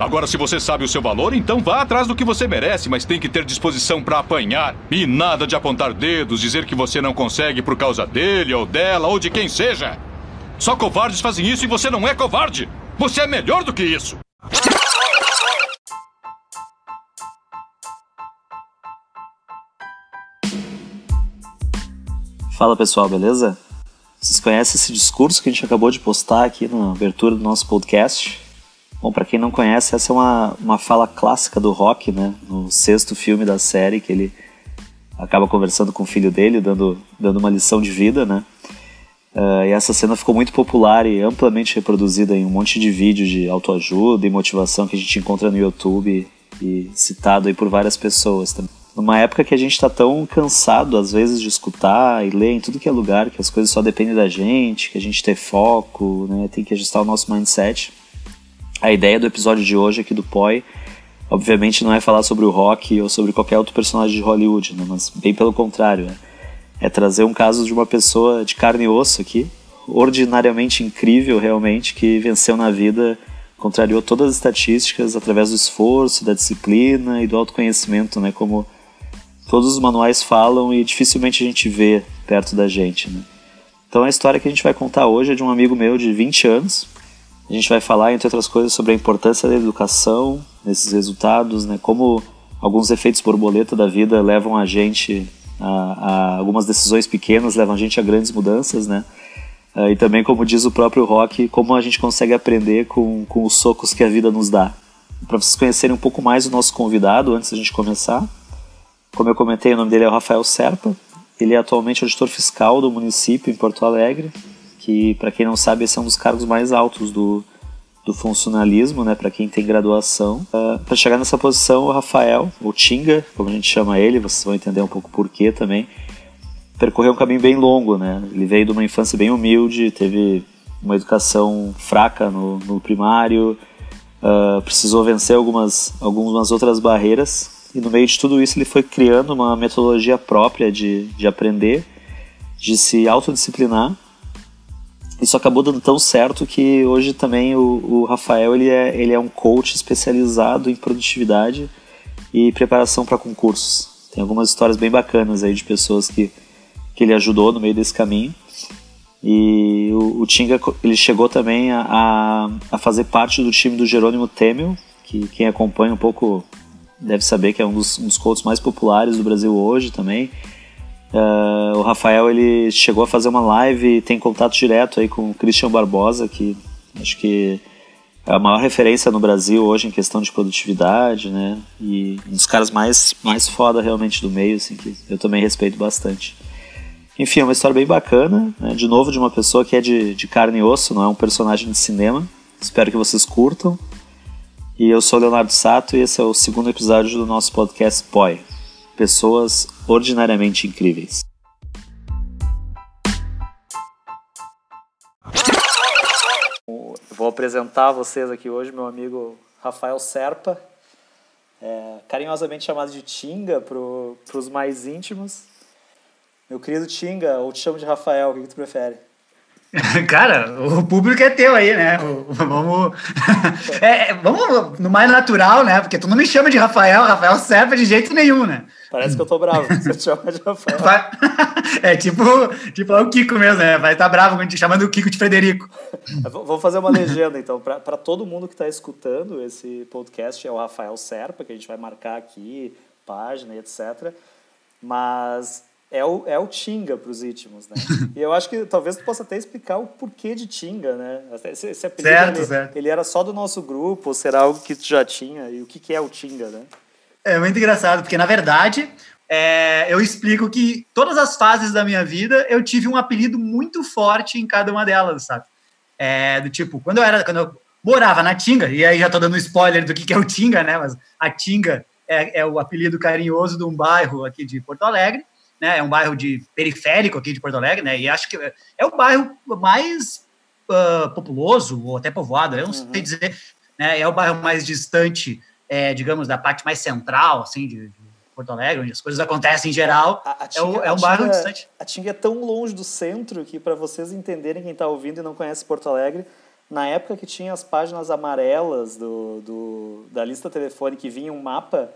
Agora, se você sabe o seu valor, então vá atrás do que você merece, mas tem que ter disposição para apanhar. E nada de apontar dedos, dizer que você não consegue por causa dele ou dela ou de quem seja. Só covardes fazem isso e você não é covarde. Você é melhor do que isso. Fala pessoal, beleza? Vocês conhecem esse discurso que a gente acabou de postar aqui na abertura do nosso podcast? Bom, para quem não conhece, essa é uma, uma fala clássica do Rock, né? No sexto filme da série, que ele acaba conversando com o filho dele, dando, dando uma lição de vida, né? Uh, e essa cena ficou muito popular e amplamente reproduzida em um monte de vídeos de autoajuda e motivação que a gente encontra no YouTube e citado aí por várias pessoas também. Numa época que a gente está tão cansado, às vezes, de escutar e ler em tudo que é lugar, que as coisas só dependem da gente, que a gente tem foco, né, tem que ajustar o nosso mindset. A ideia do episódio de hoje aqui do POI, obviamente, não é falar sobre o rock ou sobre qualquer outro personagem de Hollywood, né? mas bem pelo contrário. É, é trazer um caso de uma pessoa de carne e osso aqui, ordinariamente incrível realmente, que venceu na vida, contrariou todas as estatísticas através do esforço, da disciplina e do autoconhecimento, né? Como todos os manuais falam e dificilmente a gente vê perto da gente, né? Então a história que a gente vai contar hoje é de um amigo meu de 20 anos, a gente vai falar, entre outras coisas, sobre a importância da educação nesses resultados, né? Como alguns efeitos borboleta da vida levam a gente a, a algumas decisões pequenas, levam a gente a grandes mudanças, né? Uh, e também, como diz o próprio Rock, como a gente consegue aprender com, com os socos que a vida nos dá. Para vocês conhecerem um pouco mais o nosso convidado, antes da gente começar, como eu comentei, o nome dele é Rafael Serpa. Ele é atualmente auditor fiscal do município em Porto Alegre que para quem não sabe esse é um dos cargos mais altos do, do funcionalismo, né, para quem tem graduação. Uh, ah, para chegar nessa posição, o Rafael, o Tinga, como a gente chama ele, vocês vão entender um pouco por quê também, percorreu um caminho bem longo, né? Ele veio de uma infância bem humilde, teve uma educação fraca no, no primário, uh, precisou vencer algumas, algumas outras barreiras e no meio de tudo isso ele foi criando uma metodologia própria de, de aprender, de se autodisciplinar isso acabou dando tão certo que hoje também o, o Rafael ele é, ele é um coach especializado em produtividade e preparação para concursos. Tem algumas histórias bem bacanas aí de pessoas que, que ele ajudou no meio desse caminho. E o, o Tinga ele chegou também a, a, fazer parte do time do Jerônimo Temel, que quem acompanha um pouco deve saber que é um dos, um dos coaches mais populares do Brasil hoje também. Uh, o Rafael ele chegou a fazer uma live e tem contato direto aí com o Christian Barbosa, que acho que é a maior referência no Brasil hoje em questão de produtividade, né? E um dos caras mais, mais foda realmente do meio, assim, que eu também respeito bastante. Enfim, é uma história bem bacana, né? de novo de uma pessoa que é de, de carne e osso, não é um personagem de cinema. Espero que vocês curtam. E eu sou Leonardo Sato e esse é o segundo episódio do nosso podcast POI pessoas ordinariamente incríveis. Vou apresentar a vocês aqui hoje meu amigo Rafael Serpa, é, carinhosamente chamado de Tinga para os mais íntimos. Meu querido Tinga, ou te chamo de Rafael, o que, que tu prefere? Cara, o público é teu aí, né? Vamos, é, vamos no mais natural, né? Porque tu não me chama de Rafael, Rafael Serpa de jeito nenhum, né? Parece que eu tô bravo, te de Rafael. é tipo, tipo é o Kiko mesmo, né? Vai estar tá bravo quando te chamando o Kiko de Frederico. Vamos fazer uma legenda, então, para todo mundo que está escutando esse podcast, é o Rafael Serpa, que a gente vai marcar aqui, página e etc. Mas é o, é o Tinga para os íntimos, né? e eu acho que talvez tu possa até explicar o porquê de Tinga, né? Esse, esse apelido, certo, ele, certo. ele era só do nosso grupo, ou será algo que tu já tinha? E o que, que é o Tinga, né? É muito engraçado, porque na verdade é, eu explico que todas as fases da minha vida eu tive um apelido muito forte em cada uma delas, sabe? É, do tipo, quando eu era, quando eu morava na Tinga, e aí já estou dando spoiler do que, que é o Tinga, né? Mas a Tinga é, é, o apelido carinhoso de um bairro aqui de Porto Alegre, né? É um bairro de periférico aqui de Porto Alegre, né? E acho que é o bairro mais uh, populoso, ou até povoado, eu não uhum. sei dizer, né? É o bairro mais distante, é, digamos, da parte mais central, assim, de, de Porto Alegre, onde as coisas acontecem em geral. A, a Tinga, é, o, é, um bairro distante. A Tinga é tão longe do centro que, para vocês entenderem, quem está ouvindo e não conhece Porto Alegre, na época que tinha as páginas amarelas do, do da lista telefônica e vinha um mapa,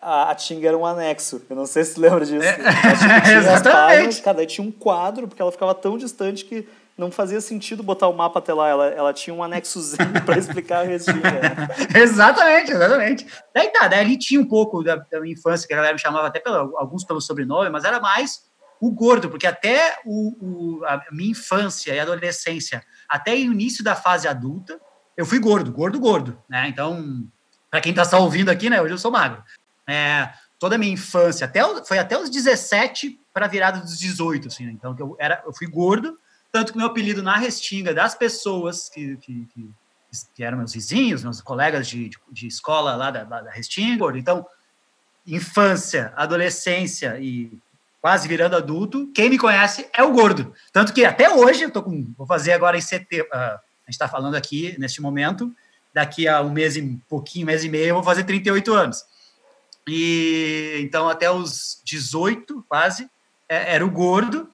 a, a Tinga era um anexo. Eu não sei se lembra disso. É, exatamente. Páginas, cada tinha um quadro, porque ela ficava tão distante que não fazia sentido botar o mapa até lá. Ela, ela tinha um anexozinho para explicar a Restinga. exatamente, exatamente. Daí tá, daí ali tinha um pouco da, da minha infância, que a galera me chamava até pelo, alguns pelo sobrenome, mas era mais o gordo, porque até o, o, a minha infância e adolescência, até o início da fase adulta, eu fui gordo, gordo, gordo, né? Então, para quem está só ouvindo aqui, né? Hoje eu sou magro. É, toda a minha infância, até, foi até os 17 para a virada dos 18, assim, né? Então, eu, era, eu fui gordo, tanto que meu apelido na Restinga, das pessoas que, que, que, que eram meus vizinhos, meus colegas de, de, de escola lá da, da Restinga, então, infância, adolescência e quase virando adulto, quem me conhece é o gordo. Tanto que até hoje, eu tô com, vou fazer agora em setembro, uh, a gente está falando aqui neste momento, daqui a um mês e pouquinho, mês e meio, eu vou fazer 38 anos. E então até os 18, quase, é, era o gordo,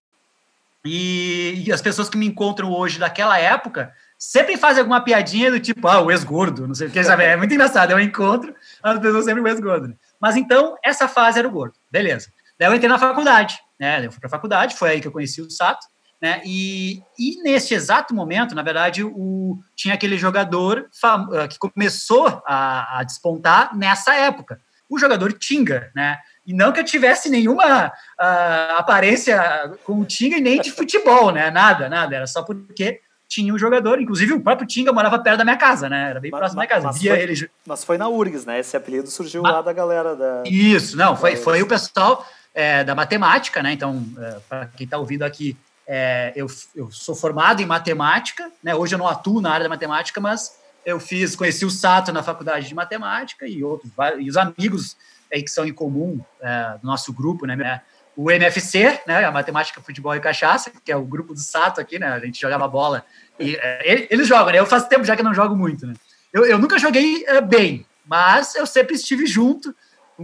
e, e, as pessoas que me encontram hoje daquela época sempre fazem alguma piadinha do tipo, ah, o ex-gordo, não sei o que, sabe? É muito engraçado, eu encontro as pessoas sempre o ex-gordo. Mas então, essa fase era o gordo, beleza. Daí eu entrei na faculdade, né? Eu fui para a faculdade, foi aí que eu conheci o Sato, né? E, e neste exato momento, na verdade, o, tinha aquele jogador ah, que começou a, a despontar nessa época, o jogador Tinga, né? E não que eu tivesse nenhuma uh, aparência com o Tinga e nem de futebol, né? Nada, nada. Era só porque tinha um jogador, inclusive o próprio Tinga morava perto da minha casa, né? Era bem mas, próximo da minha casa. Mas, Via foi, ele... mas foi na URGS, né? Esse apelido surgiu mas, lá da galera da. Isso, não, foi, foi o pessoal é, da matemática, né? Então, é, para quem está ouvindo aqui, é, eu, eu sou formado em matemática, né? Hoje eu não atuo na área da matemática, mas eu fiz, conheci o Sato na faculdade de matemática e outros, e os amigos aí que são em comum é, do nosso grupo, né? O MFC, né? A Matemática, Futebol e Cachaça, que é o grupo do Sato aqui, né? A gente jogava bola. E é, eles jogam, né? Eu faço tempo já que não jogo muito, né? Eu, eu nunca joguei é, bem, mas eu sempre estive junto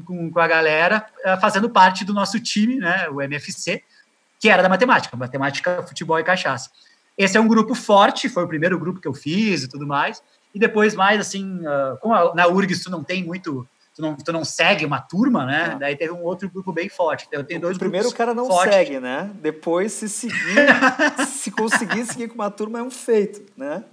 com, com a galera, é, fazendo parte do nosso time, né? O MFC, que era da matemática, matemática, futebol e cachaça. Esse é um grupo forte, foi o primeiro grupo que eu fiz e tudo mais. E depois, mais assim, uh, como a, na URGS tu não tem muito tu não, tu não segue uma turma, né? Ah. Daí teve um outro grupo bem forte. Eu tenho dois Primeiro o cara não fortes. segue, né? Depois, se seguir, se conseguir seguir com uma turma, é um feito, né?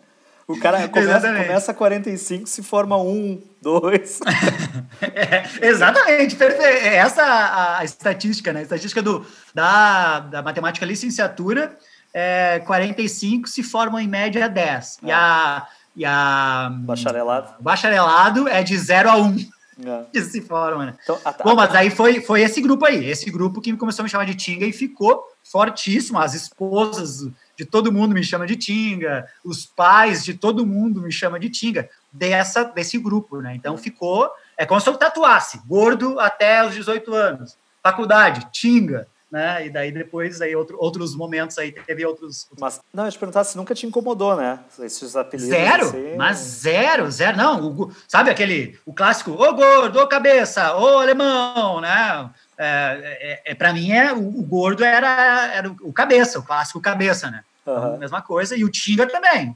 O cara começa, começa a 45, se forma um, dois. é, exatamente, perfeito. É essa a, a, estatística, né? A estatística do, da, da matemática licenciatura, é, 45 se formam em média 10. E a. E a bacharelado. bacharelado é de 0 a 1. É. Que se forma, né? Então, a, Bom, mas aí foi, foi esse grupo aí, esse grupo que começou a me chamar de Tinga e ficou fortíssimo. As esposas de todo mundo me chamam de Tinga, os pais de todo mundo me chamam de Tinga, dessa, desse grupo, né? Então ficou, é como se eu tatuasse, gordo até os 18 anos, faculdade, Tinga, né? E daí depois aí outro, outros momentos aí teve outros. Mas não, eu te perguntar se nunca te incomodou, né? Esses apelidos. Zero, assim... mas zero, zero. Não, o, sabe aquele o clássico, ô gordo, ô cabeça, ô alemão, né? É, é, é para mim é o, o, gordo era, era o, cabeça, o clássico cabeça, né? Uhum. mesma coisa e o Tinga também.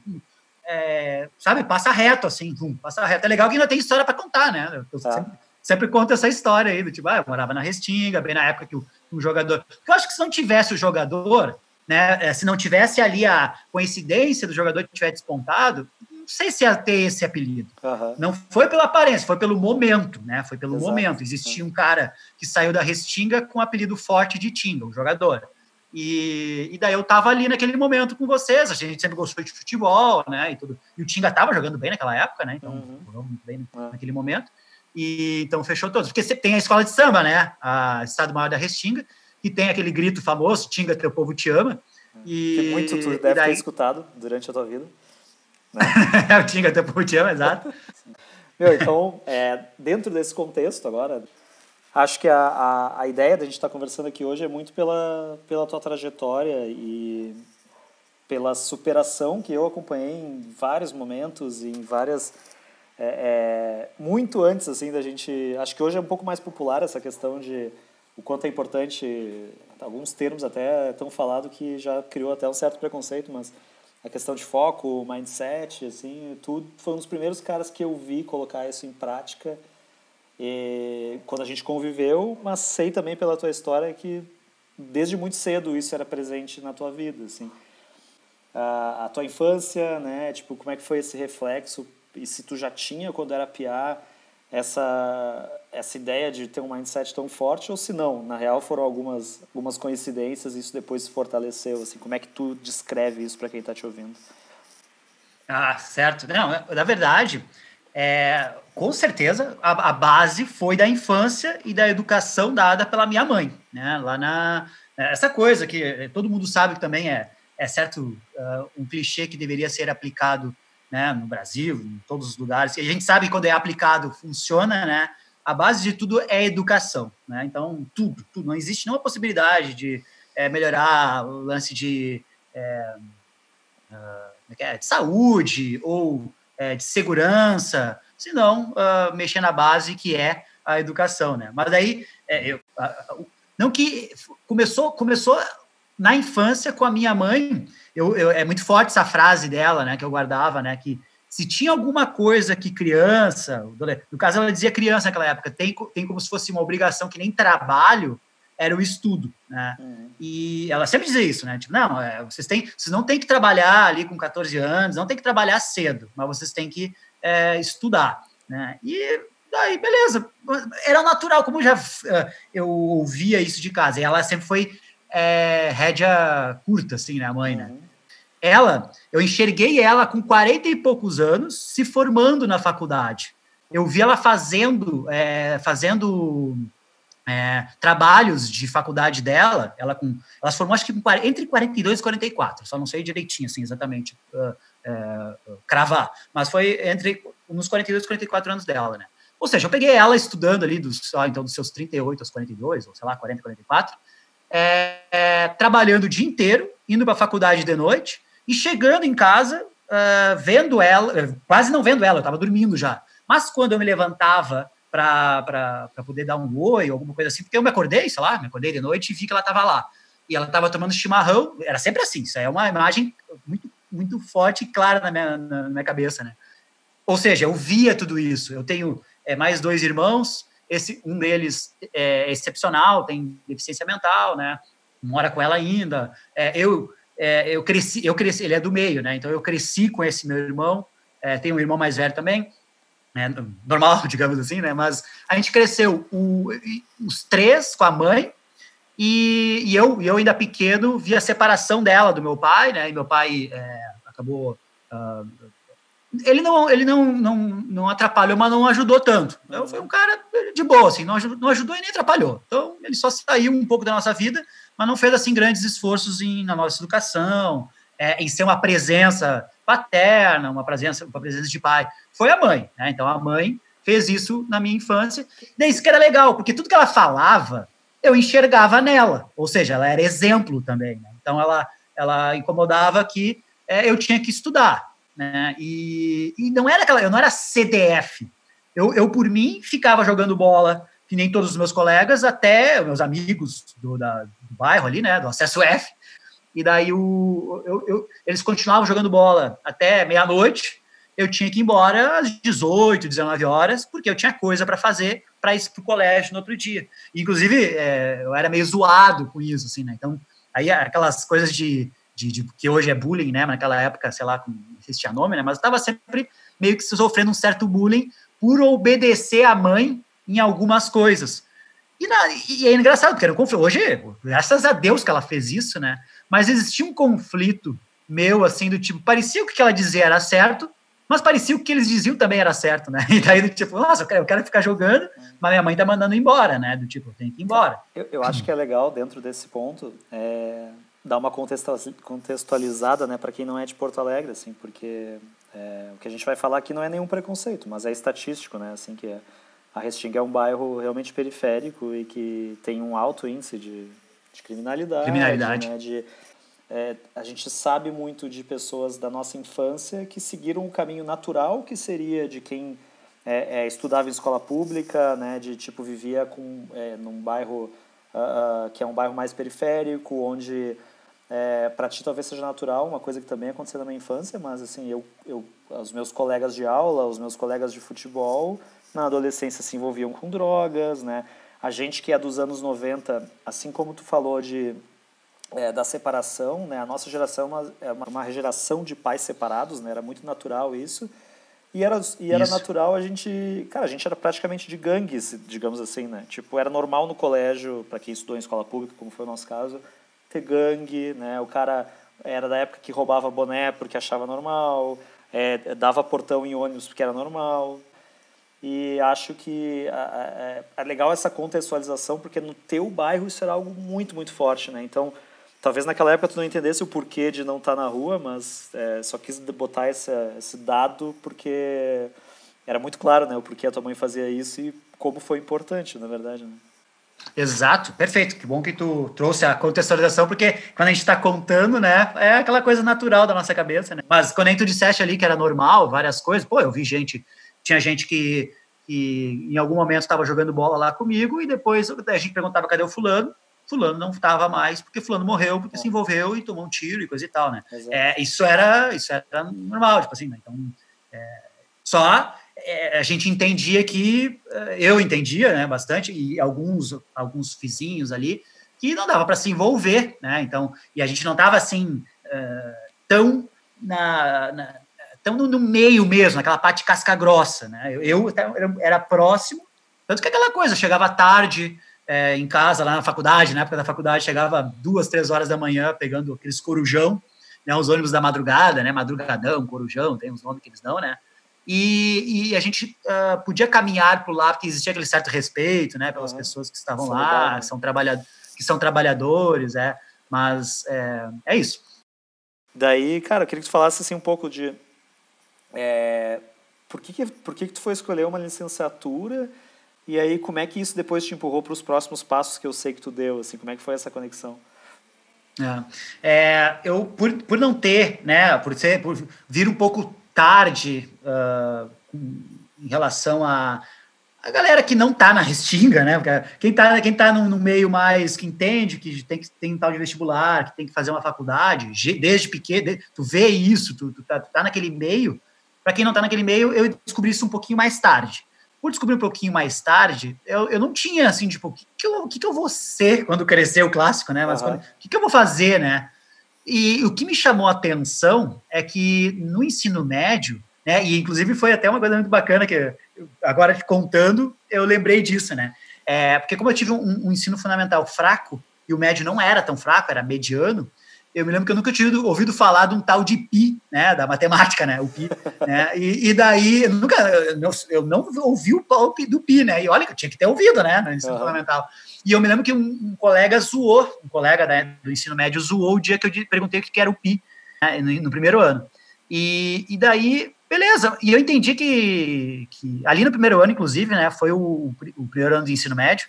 É, sabe, passa reto assim, pum, passa reto. É legal que ainda tem história para contar, né? Eu ah. sempre, sempre conto essa história aí do tipo, ah, eu morava na Restinga, bem na época que o um jogador. Porque eu acho que se não tivesse o jogador, né, é, se não tivesse ali a coincidência do jogador que tiver despontado, não sei se ia ter esse apelido. Uhum. Não foi pela aparência, foi pelo momento, né? Foi pelo Exato. momento. Existia um cara que saiu da Restinga com o apelido forte de Tinga, o jogador. E, e, daí eu tava ali naquele momento com vocês, a gente sempre gostou de futebol, né? E, tudo. e o Tinga tava jogando bem naquela época, né? Então, uhum. jogou muito bem é. naquele momento. E então fechou todos. Porque você tem a escola de samba, né? A Estado Maior da Restinga, que tem aquele grito famoso, Tinga, teu povo te ama. E que muito tu deve daí... ter escutado durante a tua vida. Né? o Tinga até por exato. Meu, então, é, dentro desse contexto agora, acho que a, a, a ideia da gente estar conversando aqui hoje é muito pela, pela tua trajetória e pela superação que eu acompanhei em vários momentos, em várias é, é, muito antes assim da gente, acho que hoje é um pouco mais popular essa questão de o quanto é importante, alguns termos até tão falado que já criou até um certo preconceito, mas a questão de foco, mindset, assim, tudo foi um dos primeiros caras que eu vi colocar isso em prática e quando a gente conviveu, mas sei também pela tua história que desde muito cedo isso era presente na tua vida, assim. A, a tua infância, né, tipo, como é que foi esse reflexo e se tu já tinha quando era piá essa essa ideia de ter um mindset tão forte ou se não, na real foram algumas algumas coincidências e isso depois se fortaleceu, assim, como é que tu descreve isso para quem está te ouvindo? Ah, certo. Não, na verdade, é, com certeza a, a, base foi da infância e da educação dada pela minha mãe, né? Lá na essa coisa que todo mundo sabe que também é é certo uh, um clichê que deveria ser aplicado né, no Brasil, em todos os lugares. E a gente sabe que quando é aplicado funciona, né? A base de tudo é educação, né? Então tudo, tudo. Não existe nenhuma possibilidade de é, melhorar o lance de, é, uh, de saúde ou é, de segurança, senão uh, mexer na base que é a educação, né? Mas daí, eu, não que começou, começou na infância com a minha mãe, eu, eu, é muito forte essa frase dela, né, que eu guardava, né, que se tinha alguma coisa que criança, no caso ela dizia criança naquela época, tem, tem como se fosse uma obrigação que nem trabalho, era o estudo, né? Uhum. E ela sempre dizia isso, né? Tipo, não, é, vocês têm, vocês não têm que trabalhar ali com 14 anos, não tem que trabalhar cedo, mas vocês têm que é, estudar, né? E daí, beleza, era natural, como já uh, eu ouvia isso de casa. E ela sempre foi é, rédea curta, assim, né, a mãe, né? Uhum. Ela, eu enxerguei ela com 40 e poucos anos se formando na faculdade. Eu vi ela fazendo, é, fazendo é, trabalhos de faculdade dela, ela com, ela se formou acho que entre 42 e 44, só não sei direitinho, assim, exatamente, uh, uh, cravar, mas foi entre uns 42 e 44 anos dela, né? Ou seja, eu peguei ela estudando ali dos, então, dos seus 38 aos 42, ou sei lá, 40, 44, é, é, trabalhando o dia inteiro, indo para a faculdade de noite, e chegando em casa, uh, vendo ela, quase não vendo ela, eu estava dormindo já, mas quando eu me levantava para poder dar um oi, alguma coisa assim, porque eu me acordei, sei lá, me acordei de noite e vi que ela estava lá. E ela estava tomando chimarrão, era sempre assim, isso é uma imagem muito, muito forte e clara na minha, na minha cabeça, né? Ou seja, eu via tudo isso. Eu tenho é, mais dois irmãos, esse um deles é excepcional, tem deficiência mental, né? Mora com ela ainda. É, eu é, eu cresci, eu cresci, ele é do meio, né? Então eu cresci com esse meu irmão. É, tem um irmão mais velho também né, normal, digamos assim, né? Mas a gente cresceu o, os três com a mãe e, e, eu, eu ainda pequeno vi a separação dela do meu pai, né? E meu pai é, acabou uh, ele não ele não, não, não atrapalhou, mas não ajudou tanto. Eu foi um cara de boa, assim, não ajudou, não ajudou e nem atrapalhou. Então ele só saiu um pouco da nossa vida, mas não fez assim grandes esforços em, na nossa educação, é, em ser uma presença paterna, uma presença, uma presença de pai, foi a mãe. Né? Então a mãe fez isso na minha infância. Daí isso que era legal, porque tudo que ela falava, eu enxergava nela. Ou seja, ela era exemplo também. Né? Então ela, ela incomodava que é, eu tinha que estudar. Né? E, e não era aquela, eu não era CDF. Eu, eu, por mim, ficava jogando bola, que nem todos os meus colegas, até meus amigos do, da, do bairro ali, né, do Acesso F, e daí o, eu, eu, eles continuavam jogando bola até meia-noite. Eu tinha que ir embora às 18, 19 horas, porque eu tinha coisa para fazer para ir para o colégio no outro dia. Inclusive, é, eu era meio zoado com isso, assim, né? Então, aí aquelas coisas de, de, de que hoje é bullying, né? Naquela época, sei lá, não existia nome, né? Mas estava sempre meio que sofrendo um certo bullying por obedecer a mãe em algumas coisas. E, na, e é engraçado, porque era um conflito. Hoje, graças a Deus que ela fez isso, né? mas existia um conflito meu, assim, do tipo, parecia o que ela dizia era certo, mas parecia o que eles diziam também era certo, né? E daí, do tipo, nossa, eu quero, eu quero ficar jogando, mas minha mãe tá mandando embora, né? Do tipo, tenho que ir embora. Eu, eu acho que é legal, dentro desse ponto, é, dar uma contextualizada, né, para quem não é de Porto Alegre, assim, porque É, o que a gente vai falar aqui não é nenhum preconceito, mas é estatístico, né? Assim que é, a Restinga é um bairro realmente periférico e que tem um alto índice de, de criminalidade. Criminalidade. Né? De, é, a gente sabe muito de pessoas da nossa infância que seguiram o caminho natural que seria de quem é, é, estudava em escola pública, né? De tipo vivia com é, num bairro uh, uh, que é um bairro mais periférico, onde é, para ti talvez seja natural, uma coisa que também aconteceu na minha infância, mas assim, eu, eu, os meus colegas de aula, os meus colegas de futebol, na adolescência se envolviam com drogas, né? A gente que é dos anos 90, assim como tu falou de é, da separação, né? A nossa geração é uma, uma geração de pais separados, né? Era muito natural isso. E era, e era natural a gente. Cara, a gente era praticamente de gangues, digamos assim, né? Tipo, era normal no colégio, para quem estudou em escola pública, como foi o nosso caso, ter gangue, né? O cara era da época que roubava boné porque achava normal, é, dava portão em ônibus porque era normal. E acho que é, é legal essa contextualização porque no teu bairro isso era algo muito, muito forte, né? Então, talvez naquela época tu não entendesse o porquê de não estar tá na rua, mas é, só quis botar esse, esse dado porque era muito claro, né? O porquê a tua mãe fazia isso e como foi importante, na verdade, né? Exato, perfeito. Que bom que tu trouxe a contextualização, porque quando a gente está contando, né, é aquela coisa natural da nossa cabeça, né? Mas quando tu disseste ali que era normal, várias coisas, pô, eu vi gente, tinha gente que, que em algum momento estava jogando bola lá comigo e depois a gente perguntava cadê o fulano, fulano não estava mais porque fulano morreu porque é. se envolveu e tomou um tiro e coisa e tal, né? É, isso era isso era normal, tipo assim, né? Então, é, só é, a gente entendia que, é, eu entendia né, bastante, e alguns, alguns vizinhos ali, que não dava para se envolver, né? Então, e a gente não estava assim, uh, tão, na, na, tão no, meio mesmo, naquela parte casca grossa, né? Eu, eu era próximo, tanto que aquela coisa, chegava tarde é, em casa, lá na faculdade, na época da faculdade, chegava duas, três horas da manhã, pegando aqueles corujão, né, os ônibus da madrugada, né, madrugadão, corujão, tem uns nomes que eles dão, né, e, e a gente uh, podia caminhar por lá porque existia aquele certo respeito, né, pelas uhum. pessoas que estavam lá, legal, né? são trabalhad que são trabalhadores, é, mas é, é isso. Daí, cara, eu queria que tu falasse assim um pouco de é, por que que, por que que tu foi escolher uma licenciatura e aí como é que isso depois te empurrou para os próximos passos que eu sei que tu deu, assim, como é que foi essa conexão? É, é eu por, por não ter, né, por ser por vir um pouco tarde uh, em relação a a galera que não tá na Restinga, né? Quem tá, quem tá no, no, meio mais que entende que tem que tem um tal de vestibular, que tem que fazer uma faculdade, desde pequeno, tu vê isso, tu, tu, tá, tu tá naquele meio. Para quem não tá naquele meio, eu descobri isso um pouquinho mais tarde. Por descobrir um pouquinho mais tarde, eu, eu não tinha assim, tipo, o que, que, eu, que, que eu vou ser quando crescer o clássico, né? Mas o que, que eu vou fazer, né? E o que me chamou a atenção é que no ensino médio, né, e inclusive foi até uma coisa muito bacana que agora contando, eu lembrei disso, né? É, porque como eu tive um, um, ensino fundamental fraco e o médio não era tão fraco, era mediano, eu me lembro que eu nunca tinha ouvido falar de um tal de pi, né, da matemática, né, o pi, né, e, e daí eu nunca, eu não, ouvi o pi do pi, né, e olha que eu tinha que ter ouvido, né, no ensino uhum. fundamental. E eu me lembro que um, um colega zoou, um colega né, do ensino médio zoou o dia que eu perguntei o que era o pi, né, no, no, primeiro ano. E, e daí, beleza, e eu entendi que, que ali no primeiro ano, inclusive, né, foi o, o primeiro ano do ensino médio,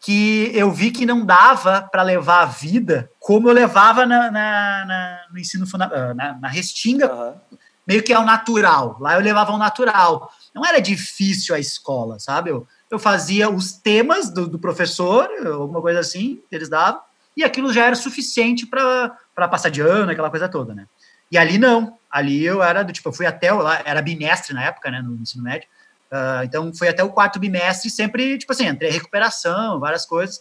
que eu vi que não dava para levar a vida como eu levava na, na, na no ensino ah, na, na restinga, uhum. meio que ao natural. Lá eu levava ao natural. Não era difícil a escola, sabe? Eu, eu fazia os temas do, do professor, alguma coisa assim, que eles davam, e aquilo já era suficiente para passar de ano, aquela coisa toda, né? E ali não. Ali eu era do tipo, eu fui até lá, era bimestre na época, né, no ensino médio. Uh, então foi até o quarto bimestre, sempre, tipo assim, entrei em recuperação, várias coisas.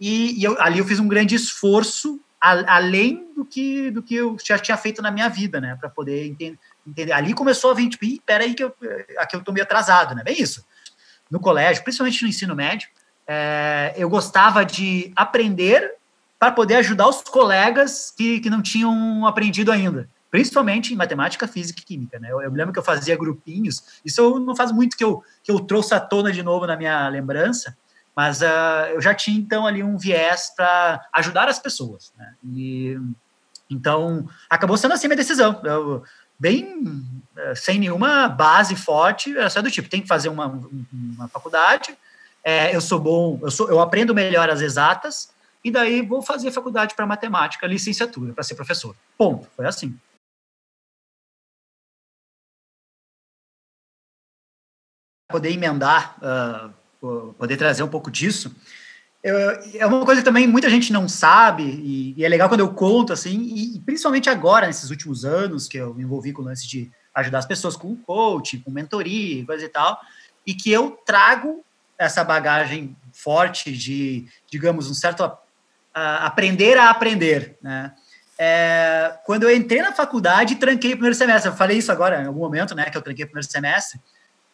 E, e eu, ali eu fiz um grande esforço, a, além do que, do que eu já tinha feito na minha vida, né? Para poder entender, entender. Ali começou a vir, tipo, peraí, que eu, aqui eu tô meio atrasado, né? Bem isso. No colégio, principalmente no ensino médio, é, eu gostava de aprender para poder ajudar os colegas que, que não tinham aprendido ainda principalmente em matemática, física e química, né? Eu, eu, me lembro que eu fazia grupinhos, isso não faz muito que eu, que eu trouxe à tona de novo na minha lembrança, mas uh, eu já tinha então ali um viés para ajudar as pessoas, né? E então acabou sendo assim minha decisão. Eu, bem eh, sem nenhuma base forte, era só do tipo, tem que fazer uma, uma faculdade, é, eu sou bom, eu, sou, eu aprendo melhor as exatas, e daí vou fazer faculdade para matemática, licenciatura, para ser professor. Ponto. Foi assim. Poder emendar, uh, poder trazer um pouco disso, é uma coisa que também muita gente não sabe, e, e é legal quando eu conto, assim, e, e, principalmente agora, nesses últimos anos, que eu me envolvi com o lance de ajudar as pessoas com coaching, com mentoria, coisa e tal, e que eu trago essa bagagem forte de, digamos, um certo uh, aprender a aprender, né? É, quando eu entrei na faculdade, tranquei o primeiro semestre. Eu falei isso agora, em algum momento, né, que eu tranquei o primeiro semestre.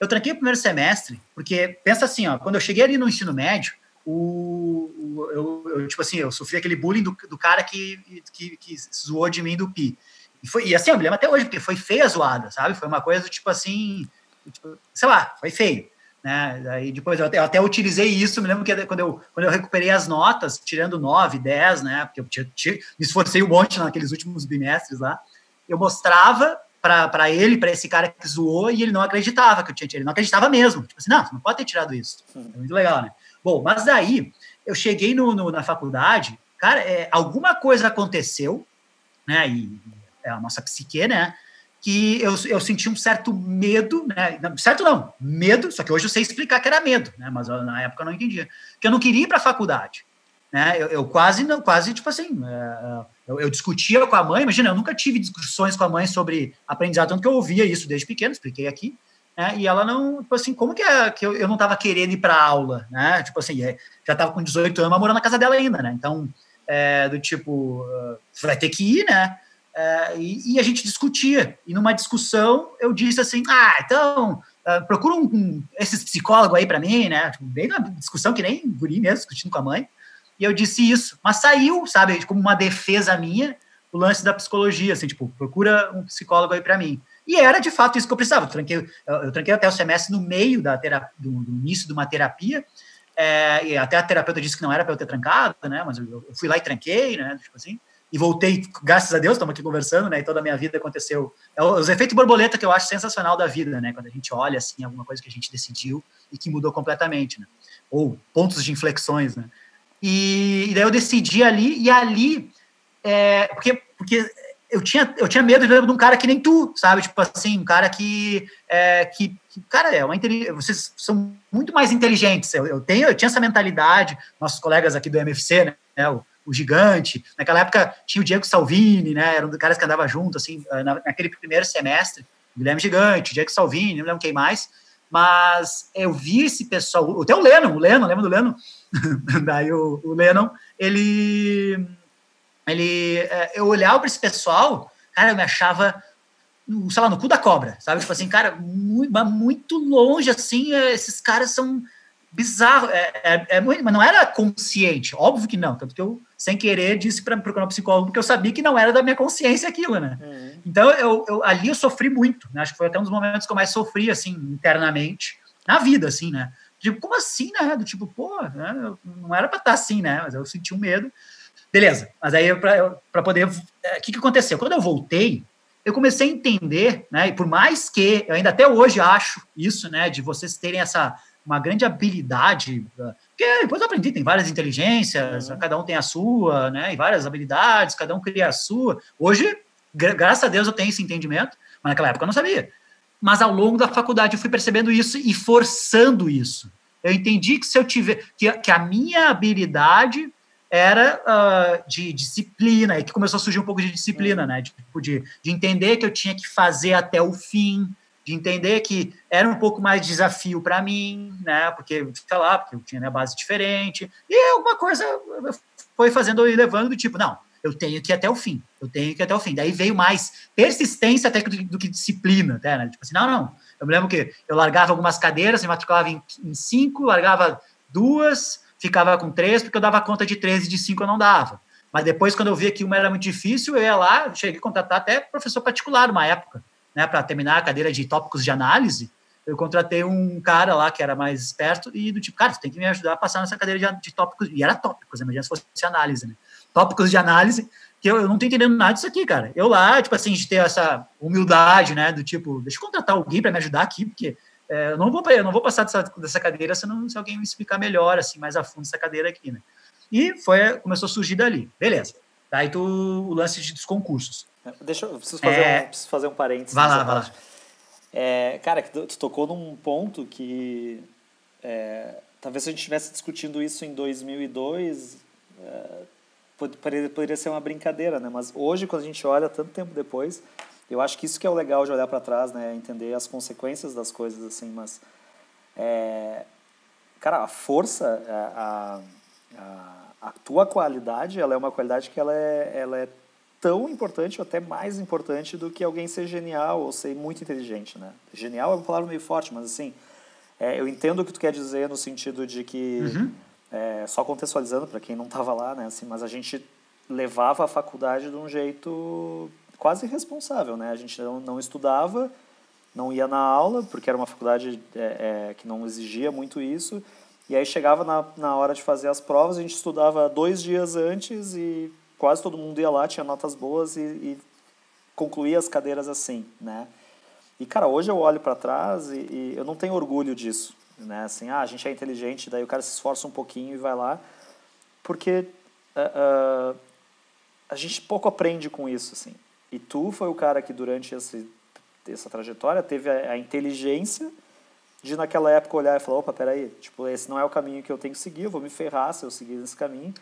Eu tranquei o primeiro semestre porque, pensa assim, ó, quando eu cheguei ali no ensino médio, o, o eu, eu, tipo assim, eu sofri aquele bullying do, do cara que, que, que zoou de mim do Pi. E, foi, e assim, eu me lembro até hoje, porque foi feia a zoada, sabe? Foi uma coisa, tipo assim, tipo, sei lá, foi feio. Né? Aí depois eu até, eu até, utilizei isso, me lembro que quando eu, quando eu recuperei as notas, tirando 9, 10, né? Porque eu tinha, tinha, me esforcei um monte naqueles últimos bimestres lá, eu mostrava para ele, para esse cara que zoou, e ele não acreditava que eu tinha tirado. Ele não acreditava mesmo. Tipo assim, não, você não pode ter tirado isso. É muito legal, né? Bom, mas daí eu cheguei no, no na faculdade, cara, é, alguma coisa aconteceu, né? E é a nossa psique, né? Que eu, eu senti um certo medo, né? Certo não, medo, só que hoje eu sei explicar que era medo, né? Mas eu, na época eu não entendia. Que eu não queria ir para a faculdade. Né? Eu, eu, quase, não, quase tipo assim, é, eu, eu, discutia com a mãe, imagina, eu nunca tive discussões com a mãe sobre aprendizado, tanto que eu ouvia isso desde pequeno, expliquei aqui, né? E ela não, tipo assim, como que é que eu, eu não estava querendo ir para aula, né? Tipo assim, é, já estava com 18 anos, mas morando na casa dela ainda, né? Então, é, do tipo, uh, vai ter que ir, né? É, e, e, a gente discutia. E numa discussão, eu disse assim: ah, então, uh, procura um, um, esses psicólogos aí para mim, né? Tipo, bem na discussão que nem guri mesmo, discutindo com a mãe. E eu disse isso. Mas saiu, sabe, como uma defesa minha, o lance da psicologia, assim, tipo, procura um psicólogo aí para mim. E era de fato isso que eu precisava. Eu tranquei, eu, eu tranquei até o semestre no meio da terapia, do, do início de uma terapia. É, e até a terapeuta disse que não era para eu ter trancado, né? Mas eu, eu, fui lá e tranquei, né? Tipo assim. E voltei, graças a Deus, estamos aqui conversando, né? E toda a minha vida aconteceu. É os efeitos borboleta que eu acho sensacional da vida, né? Quando a gente olha assim alguma coisa que a gente decidiu e que mudou completamente, né? Ou pontos de inflexões, né? E, e daí eu decidi ali e ali, é, porque porque eu tinha, eu tinha medo de um cara que nem tu, sabe? Tipo assim, um cara que. É, que, que cara, é uma vocês são muito mais inteligentes. Eu, eu, tenho, eu tinha essa mentalidade, nossos colegas aqui do MFC, né? O, o gigante. Naquela época tinha o Diego Salvini, né? Era um dos caras que andava junto, assim, na, naquele primeiro semestre. Guilherme Gigante, Diego Salvini, não lembro quem mais. Mas eu vi esse pessoal, até o Lennon, o Lennon, lembra do Lennon? Daí o, o Lennon, ele ele, é, eu olhava para esse pessoal, cara, eu me achava, sei lá, no cu da cobra, sabe? Tipo assim, cara, muito, muito longe, assim, é, esses caras são bizarros, é, é, é muito, mas não era consciente, óbvio que não, tanto que eu, sem querer, disse para procurar um psicólogo, porque eu sabia que não era da minha consciência aquilo, né? Uhum. Então, eu, eu, ali eu sofri muito, né? Acho que foi até um dos momentos que eu mais sofri, assim, internamente, na vida, assim, né? Tipo, como assim, né? Do tipo, pô, né? não era para estar assim, né? Mas eu senti um medo. Beleza, mas aí para poder. O é, que, que aconteceu? Quando eu voltei, eu comecei a entender, né? E por mais que eu ainda até hoje acho isso, né? De vocês terem essa uma grande habilidade, porque depois eu aprendi, tem várias inteligências, uhum. cada um tem a sua, né? E várias habilidades, cada um cria a sua. Hoje, gra graças a Deus, eu tenho esse entendimento, mas naquela época eu não sabia. Mas ao longo da faculdade eu fui percebendo isso e forçando isso. Eu entendi que se eu tiver que, que a minha habilidade era uh, de disciplina, e que começou a surgir um pouco de disciplina, né? De, tipo, de, de entender que eu tinha que fazer até o fim, de entender que era um pouco mais desafio para mim, né? Porque, sei lá, porque eu tinha minha base diferente, e alguma coisa foi fazendo e levando do tipo, não, eu tenho que ir até o fim, eu tenho que ir até o fim. Daí veio mais persistência até do, do que disciplina, até, né? Tipo assim, não, não. Eu me lembro que eu largava algumas cadeiras, me matriculava em, em cinco, largava duas, ficava com três, porque eu dava conta de três e de cinco eu não dava. Mas depois, quando eu via que uma era muito difícil, eu ia lá, cheguei a contratar até professor particular uma época, né, para terminar a cadeira de tópicos de análise. Eu contratei um cara lá que era mais esperto e do tipo, cara, você tem que me ajudar a passar nessa cadeira de, de tópicos. E era tópicos, imagina se fosse análise, né? Tópicos de análise, que eu, eu não tô entendendo nada disso aqui, cara. Eu lá, tipo assim, de ter essa humildade, né, do tipo, deixa eu contratar alguém para me ajudar aqui, porque é, eu não vou, eu não vou passar dessa, dessa cadeira se, não, se alguém me explicar melhor, assim, mais a fundo essa cadeira aqui, né. E foi, começou a surgir dali. Beleza. Daí tu, o lance dos concursos. Deixa eu, preciso fazer, é... um, preciso fazer um parênteses. Vai lá, vai lá. É, cara, tu tocou num ponto que é, talvez se a gente estivesse discutindo isso em 2002, é, poderia, ser uma brincadeira, né? Mas hoje, quando a gente olha tanto tempo depois, eu acho que isso que é o legal de olhar para trás, né? Entender as consequências das coisas, assim. Mas, é, cara, a força, a, a, a tua qualidade, ela é uma qualidade que ela é, ela é tão importante ou até mais importante do que alguém ser genial ou ser muito inteligente, né? Genial é uma palavra meio forte, mas assim, é, eu entendo o que tu quer dizer no sentido de que, uhum. É, só contextualizando para quem não estava lá, né? Assim, mas a gente levava a faculdade de um jeito quase irresponsável, né? A gente não, não estudava, não ia na aula, porque era uma faculdade é, é, que não exigia muito isso, e aí chegava na, na hora de fazer as provas, a gente estudava dois dias antes e quase todo mundo ia lá, tinha notas boas e, e concluía as cadeiras assim, né? E, cara, hoje eu olho para trás e, e, eu não tenho orgulho disso, né? Assim, ah, a gente é inteligente, daí o cara se esforça um pouquinho e vai lá, porque uh, uh, a gente pouco aprende com isso, assim. E tu foi o cara que durante esse, essa trajetória teve a, a inteligência de naquela época olhar e falar, opa, peraí, tipo, esse não é o caminho que eu tenho que seguir, eu vou me ferrar se eu seguir esse caminho.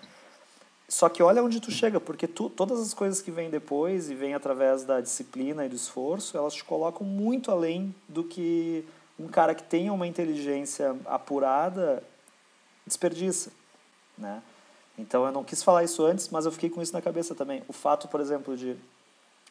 Só que olha onde tu chega, porque tu, todas as coisas que vêm depois e vêm através da disciplina e do esforço, elas te colocam muito além do que um cara que tenha uma inteligência apurada desperdiça, né? Então eu não quis falar isso antes, mas eu fiquei com isso na cabeça também. O fato, por exemplo, de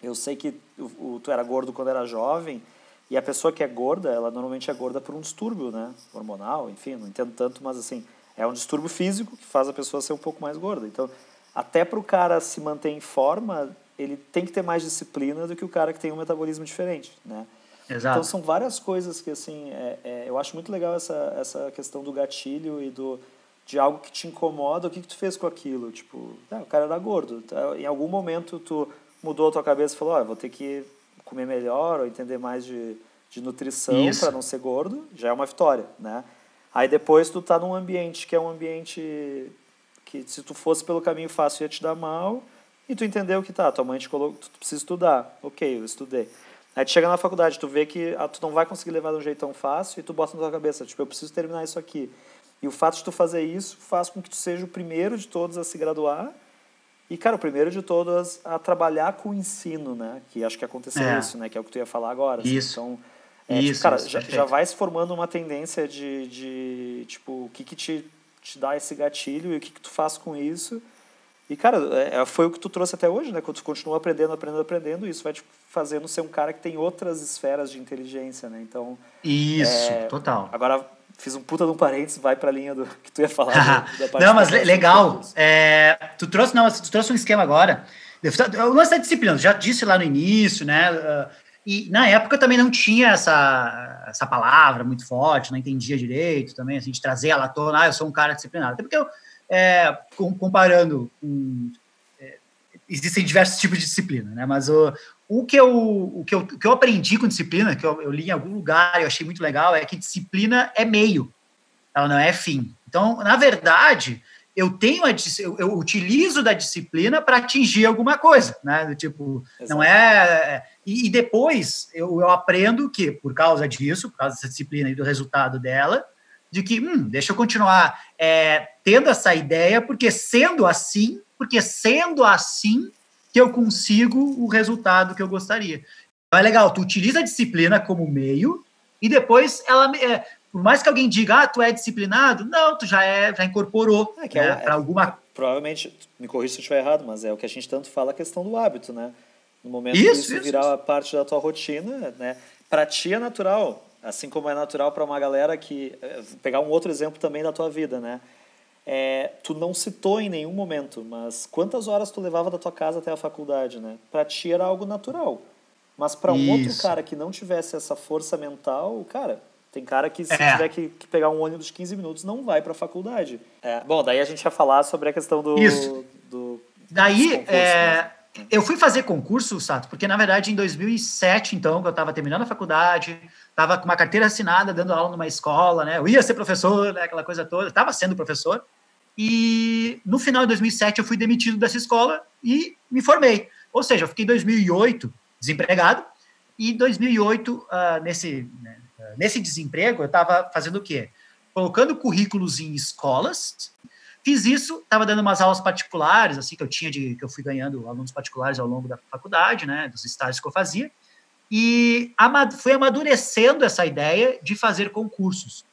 eu sei que o, tu era gordo quando era jovem e a pessoa que é gorda, ela normalmente é gorda por um distúrbio, né? Hormonal, enfim, não entendo tanto, mas assim, é um distúrbio físico que faz a pessoa ser um pouco mais gorda. Então, até para o cara se manter em forma, ele tem que ter mais disciplina do que o cara que tem um metabolismo diferente, né? Exato. Então são várias coisas que assim, é, é, eu acho muito legal essa, essa questão do gatilho e do de algo que te incomoda, o que, que tu fez com aquilo? Tipo, ah, o cara era gordo. Tá? Em algum momento tu mudou a tua cabeça e falou, oh, vou ter que comer melhor ou entender mais de, de nutrição para não ser gordo, já é uma vitória, né? Aí depois tu tá num ambiente que é um ambiente que se tu fosse pelo caminho fácil ia te dar mal, e tu entendeu que tá, tua mãe te colocou, tu precisa estudar. OK, eu estudei. Aí tu chega na faculdade, tu vê que ah, tu não vai conseguir levar de um jeito tão fácil e tu bota na tua cabeça, tipo, eu preciso terminar isso aqui. E o fato de tu fazer isso faz com que tu seja o primeiro de todos a se graduar e, cara, o primeiro de todos a trabalhar com o ensino, né? Que acho que aconteceu é. isso, né? Que é o que tu ia falar agora. Assim. Isso. Então, é, tipo, isso, tipo, cara, isso, já, já vai se formando uma tendência de, de tipo, o que que te te dá esse gatilho e o que, que tu faz com isso. E, cara, é, é, foi o que tu trouxe até hoje, né? Quando tu continua aprendendo, aprendendo, aprendendo, isso vai te fazendo ser um cara que tem outras esferas de inteligência, né? Então. Isso, é... total. Agora, fiz um puta de um parênteses, vai pra linha do que tu ia falar. da, da não, mas legal. É, tu, trouxe, não, tu trouxe um esquema agora. O lance da disciplina, já disse lá no início, né? Uh, e na época eu também não tinha essa, essa palavra muito forte, não entendia direito também, assim, de trazer ela à tona, ah, eu sou um cara disciplinado. Até porque eu, é, comparando com. É, existem diversos tipos de disciplina, né? Mas o, o, que, eu, o, que, eu, o que eu aprendi com disciplina, que eu, eu li em algum lugar e eu achei muito legal, é que disciplina é meio, ela não é fim. Então, na verdade, eu tenho a, eu, eu utilizo da disciplina para atingir alguma coisa, né? Tipo, Exato. não é, é e, e, depois eu, eu aprendo que por causa disso, por causa dessa disciplina e do resultado dela, de que hum, deixa eu continuar é, tendo essa ideia, porque sendo assim, porque sendo assim que eu consigo o resultado que eu gostaria. Então é legal, tu utiliza a disciplina como meio e depois ela é, por mais que alguém diga, ah, tu é disciplinado, não, tu já é, já incorporou é, que é, né, para alguma. Provavelmente, me corrija se eu estiver errado, mas é o que a gente tanto fala a questão do hábito, né? No momento isso, que isso, isso virar isso. parte da tua rotina, né? Para ti é natural, assim como é natural para uma galera que eh, pegar um outro exemplo também da tua vida, né? É, tu não citou em nenhum momento, mas quantas horas tu levava da tua casa até a faculdade, né? Para ti era algo natural. Mas para um outro cara que não tivesse essa força mental, cara, tem cara que se é. tiver que, que, pegar um ônibus de 15 minutos não vai para a faculdade. É. Bom, daí a gente ia falar sobre a questão do. Isso. do daí, é, né? Eu fui fazer concurso, Sato, porque na verdade em 2007, então, que eu estava terminando a faculdade, estava com uma carteira assinada, dando aula numa escola, né? Eu ia ser professor, né? aquela coisa toda, estava sendo professor. E no final de 2007 eu fui demitido dessa escola e me formei. Ou seja, eu fiquei em 2008 desempregado e em 2008 uh, nesse né, nesse desemprego eu estava fazendo o quê? Colocando currículos em escolas Fiz isso, estava dando umas aulas particulares, assim, que eu tinha de, que eu fui ganhando alunos particulares ao longo da faculdade, né, dos estágios que eu fazia, e fui amadurecendo essa ideia de fazer concursos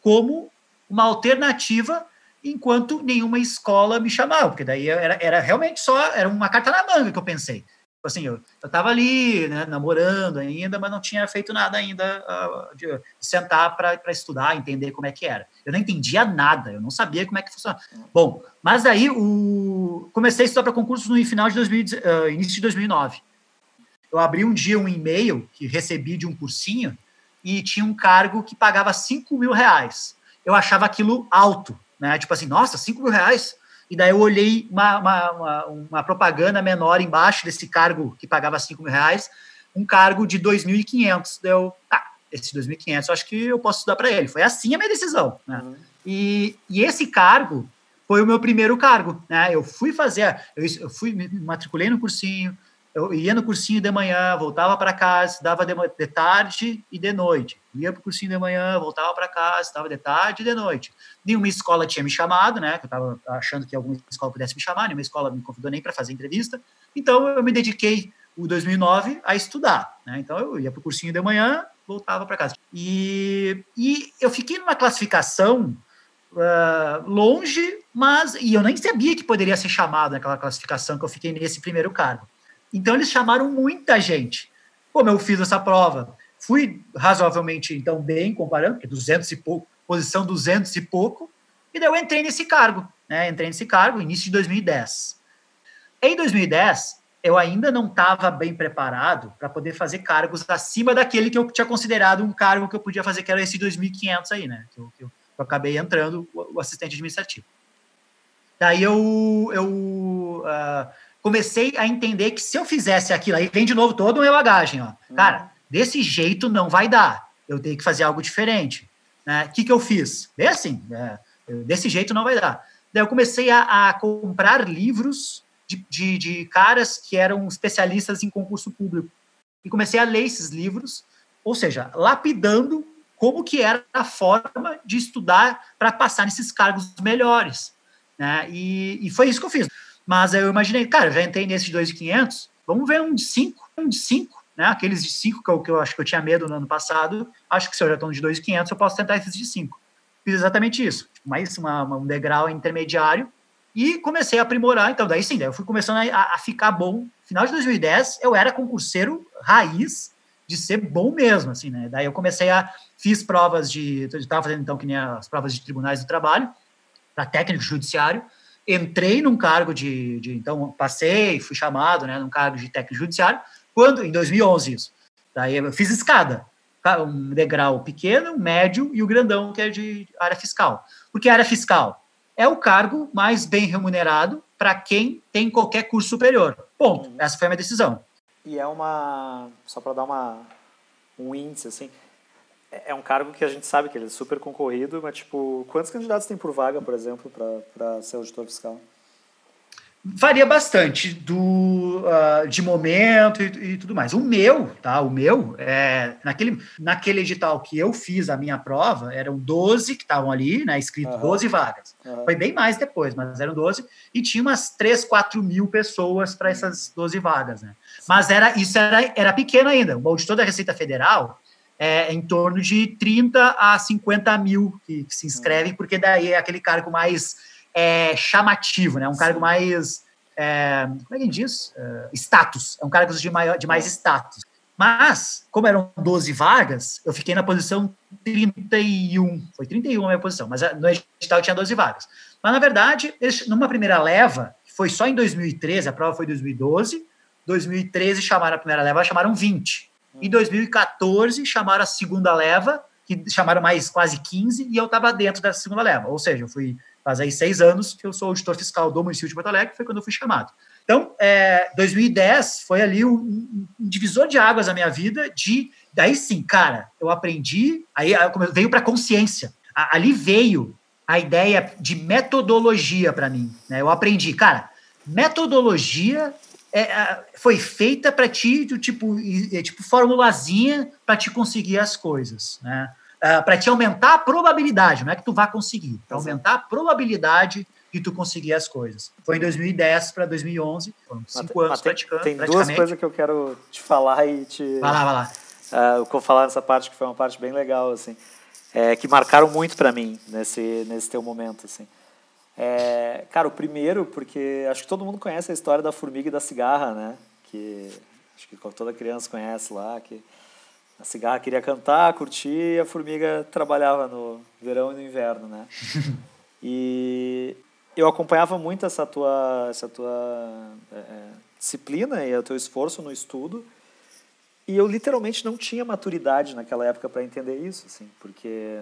como uma alternativa enquanto nenhuma escola me chamava, porque daí era, era realmente só, era uma carta na manga que eu pensei. Tipo assim, eu, eu tava ali, né, namorando ainda, mas não tinha feito nada ainda uh, de, sentar para estudar, entender como é que era. Eu não entendia nada, eu não sabia como é que funcionava. Bom, mas aí o... comecei a estudar para concursos no final de 2000, uh, ah, início de 2009. Eu abri um dia um e-mail que recebi de um cursinho e tinha um cargo que pagava 5 mil reais. Eu achava aquilo alto, né? Tipo assim, nossa, 5 mil reais? E daí eu olhei uma, uma, uma, uma propaganda menor embaixo desse cargo que pagava 5 mil reais, um cargo de 2.500. Daí eu, tá, esse 2.500 eu acho que eu posso estudar para ele. Foi assim a minha decisão. Né? Uhum. E, e esse cargo foi o meu primeiro cargo. Né? Eu fui fazer, eu, eu fui, me matriculei no cursinho, eu ia no cursinho de manhã, voltava para casa, dava de, de, tarde e de noite. Ia para o cursinho de manhã, voltava para casa, dava de tarde e de noite. Nenhuma escola tinha me chamado, né? Eu estava achando que alguma escola pudesse me chamar, nenhuma escola me convidou nem para fazer entrevista. Então eu me dediquei o 2009 a estudar, né? Então eu ia para o cursinho de manhã, voltava para casa. E, e eu fiquei numa classificação uh, longe, mas e eu nem sabia que poderia ser chamado naquela classificação que eu fiquei nesse primeiro cargo. Então eles chamaram muita gente. Como eu fiz essa prova, fui razoavelmente então bem comparando, porque 200 e pouco, posição 200 e pouco, e daí eu entrei nesse cargo, né? Entrei nesse cargo início de 2010. Em 2010, eu ainda não estava bem preparado para poder fazer cargos acima daquele que eu tinha considerado um cargo que eu podia fazer, que era esse 2.500 aí, né? Que eu, que eu, eu acabei entrando, o, assistente administrativo. Daí eu, eu uh, comecei a entender que se eu fizesse aquilo, aí vem de novo todo o meu bagagem, ó. Hum. Cara, desse jeito não vai dar. Eu tenho que fazer algo diferente. O né? que, que eu fiz? Bem assim, é, desse jeito não vai dar. Daí eu comecei a, a comprar livros de, de, de, caras que eram especialistas em concurso público. E comecei a ler esses livros, ou seja, lapidando como que era a forma de estudar para passar nesses cargos melhores. Né? E, e foi isso que eu fiz. Mas eu imaginei, cara, já entrei nesses 2,500, vamos ver um de 5, um de 5, né? Aqueles de 5 que eu, que eu acho que eu tinha medo no ano passado, acho que se eu já estou de 2,500, eu posso tentar esses de 5. Fiz exatamente isso, tipo, mais uma, um degrau intermediário e comecei a aprimorar. Então, daí sim, daí eu fui começando a, a ficar bom. Final de 2010, eu era concurseiro raiz de ser bom mesmo, assim, né? Daí eu comecei a fiz provas de, estava fazendo então que nem as provas de tribunais do trabalho para técnico judiciário entrei num cargo de, de, então passei, fui chamado, né, num cargo de técnico judiciário, quando em 2011 isso. Daí eu fiz escada, um degrau pequeno, um médio e o grandão que é de área fiscal. Porque área fiscal é o cargo mais bem remunerado para quem tem qualquer curso superior. Ponto. Uhum. Essa foi a minha decisão. E é uma só para dar uma um índice assim, é, é um cargo que a gente sabe que ele é super concorrido, mas, tipo, quantos candidatos tem por vaga, por exemplo, para ser auditor fiscal? Varia bastante do, uh, de momento e, e, tudo mais. O meu, tá? O meu, é, naquele, naquele edital que eu fiz a minha prova, eram 12 que estavam ali, né? Escrito uhum. 12 vagas. Uhum. Foi bem mais depois, mas eram 12, e tinha umas 3, 4 mil pessoas para essas 12 vagas, né? Mas era, isso era, era pequeno ainda. O auditor da Receita Federal é, em torno de 30 a 50 mil que, que se inscrevem, uhum. porque daí é aquele cargo mais é, chamativo, né? Um cargo mais. É, como é que diz? É, status. É um cargo de, maior, de mais status. Mas, como eram 12 vagas, eu fiquei na posição 31. Foi 31 a minha posição, mas no edital tinha 12 vagas. Mas, na verdade, eles, numa primeira leva, que foi só em 2013, a prova foi em 2012, 2013 chamaram a primeira leva, chamaram 20. Em 2014, chamaram a segunda leva, que chamaram mais quase 15, e eu estava dentro dessa segunda leva. Ou seja, eu fui faz aí seis anos que eu sou auditor fiscal do município de Porto Alegre, foi quando eu fui chamado. Então, é, 2010 foi ali um, um, divisor de águas na minha vida. De daí sim, cara, eu aprendi. Aí veio para consciência. Ali veio a ideia de metodologia para mim. Né? Eu aprendi, cara, metodologia é, foi feita para ti, tipo, é, tipo formulazinha para te conseguir as coisas, né? Uh, para te aumentar a probabilidade, não é que tu vá conseguir, para aumentar a probabilidade de tu conseguir as coisas. Foi em 2010 para 2011, foram cinco anos tem, praticando. Tem duas coisas que eu quero te falar e te. Vai lá, vai lá. Uh, eu vou falar nessa parte que foi uma parte bem legal, assim, é, que marcaram muito para mim nesse, nesse teu momento, assim. É, cara, o primeiro, porque acho que todo mundo conhece a história da formiga e da cigarra, né? Que acho que toda criança conhece lá, que a cigarra queria cantar, curtir, e a formiga trabalhava no verão e no inverno, né? e eu acompanhava muito essa tua, essa tua é, é, disciplina e o teu esforço no estudo, e eu literalmente não tinha maturidade naquela época para entender isso, assim, porque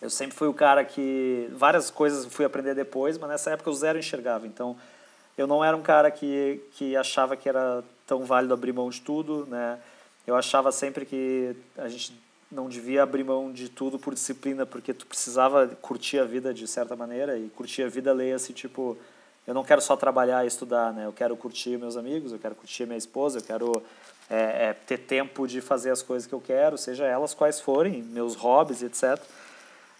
eu sempre fui o cara que várias coisas fui aprender depois, mas nessa época eu zero enxergava. Então, eu não era um cara que, que achava que era tão válido abrir mão de tudo, né? Eu achava sempre que a gente não devia abrir mão de tudo por disciplina, porque tu precisava curtir a vida de certa maneira e curtir a vida leia-se tipo, eu não quero só trabalhar e estudar, né? Eu quero curtir meus amigos, eu quero curtir minha esposa, eu quero é, é, ter tempo de fazer as coisas que eu quero, seja elas quais forem, meus hobbies, etc.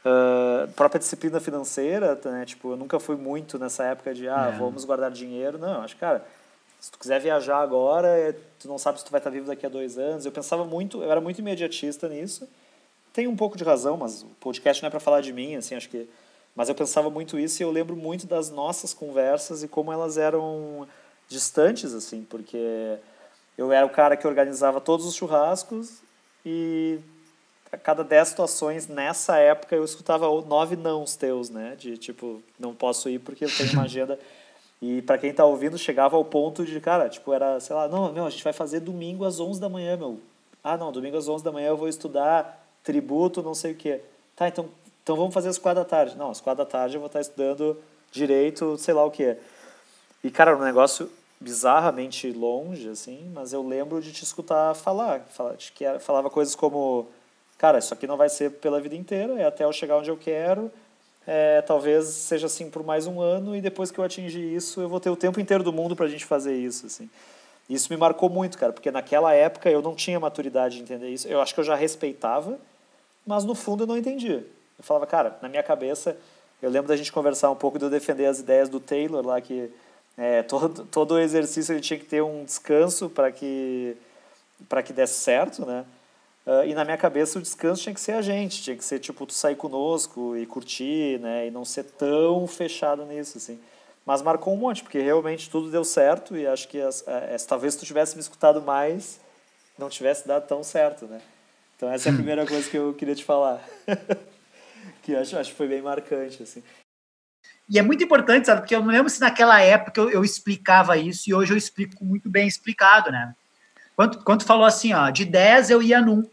Uh, própria disciplina financeira, né? Tipo, eu nunca fui muito nessa época de, ah, é. vamos guardar dinheiro. Não, acho que, cara, se tu quiser viajar agora, é, tu não sabe se tu vai estar vivo daqui a dois anos. Eu pensava muito, eu era muito imediatista nisso. Tem um pouco de razão, mas o podcast não é para falar de mim, assim, acho que... Mas eu pensava muito isso e eu lembro muito das nossas conversas e como elas eram distantes, assim, porque eu era o cara que organizava todos os churrascos e a cada dez situações nessa época eu escutava nove nãos teus, né? De tipo, não posso ir porque eu tenho uma agenda. E para quem tá ouvindo, chegava ao ponto de, cara, tipo, era, sei lá, não, meu, a gente vai fazer domingo às 11 da manhã, meu. Ah, não, domingo às 11 da manhã eu vou estudar tributo, não sei o quê. Tá, então, então vamos fazer às quatro da tarde. Não, às quatro da tarde eu vou estar estudando direito, sei lá o quê. E, cara, um negócio bizarramente longe, assim, mas eu lembro de te escutar falar. falar que era, falava coisas como cara, isso aqui não vai ser pela vida inteira, é até eu chegar onde eu quero, é, talvez seja assim por mais um ano e depois que eu atingir isso, eu vou ter o tempo inteiro do mundo para a gente fazer isso, assim. Isso me marcou muito, cara, porque naquela época eu não tinha maturidade de entender isso. Eu acho que eu já respeitava, mas no fundo eu não entendia. Eu falava, cara, na minha cabeça, eu lembro da gente conversar um pouco de eu defender as ideias do Taylor lá, que é, todo, todo exercício ele tinha que ter um descanso para que, para que desse certo, né? Uh, e na minha cabeça o descanso tinha que ser a gente, tinha que ser tipo tu sair conosco e curtir, né, e não ser tão fechado nisso assim. Mas marcou um monte, porque realmente tudo deu certo e acho que as, as, talvez tu tivesse me escutado mais, não tivesse dado tão certo, né? Então essa é a primeira coisa que eu queria te falar. que acho, acho que foi bem marcante assim. E é muito importante, sabe? Porque eu não lembro se naquela época eu, eu explicava isso e hoje eu explico muito bem explicado, né? Quando, quando falou assim, ó, de 10 eu ia num.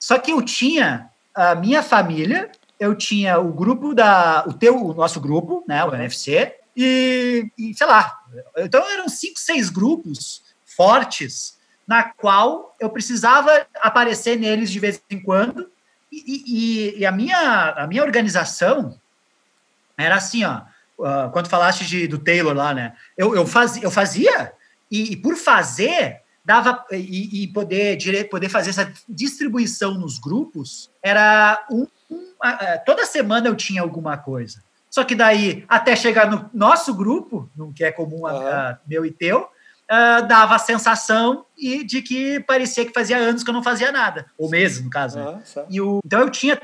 Só que eu tinha a minha família, eu tinha o grupo da. o teu, o nosso grupo, né? O NFC, e, e sei lá. Então eram cinco, seis grupos fortes na qual eu precisava aparecer neles de vez em quando. E, e, e a, minha, a minha organização era assim, ó. Quando falaste de, do Taylor lá, né? Eu, eu, fazia, eu fazia, e, e por fazer, dava e, e, poder dire, poder fazer essa distribuição nos grupos era um, um a, toda semana eu tinha alguma coisa só que daí até chegar no nosso grupo no que é comum uhum. a, meu e teu uh, dava a sensação e de que parecia que fazia anos que eu não fazia nada ou meses no caso uhum, né? e o, então eu tinha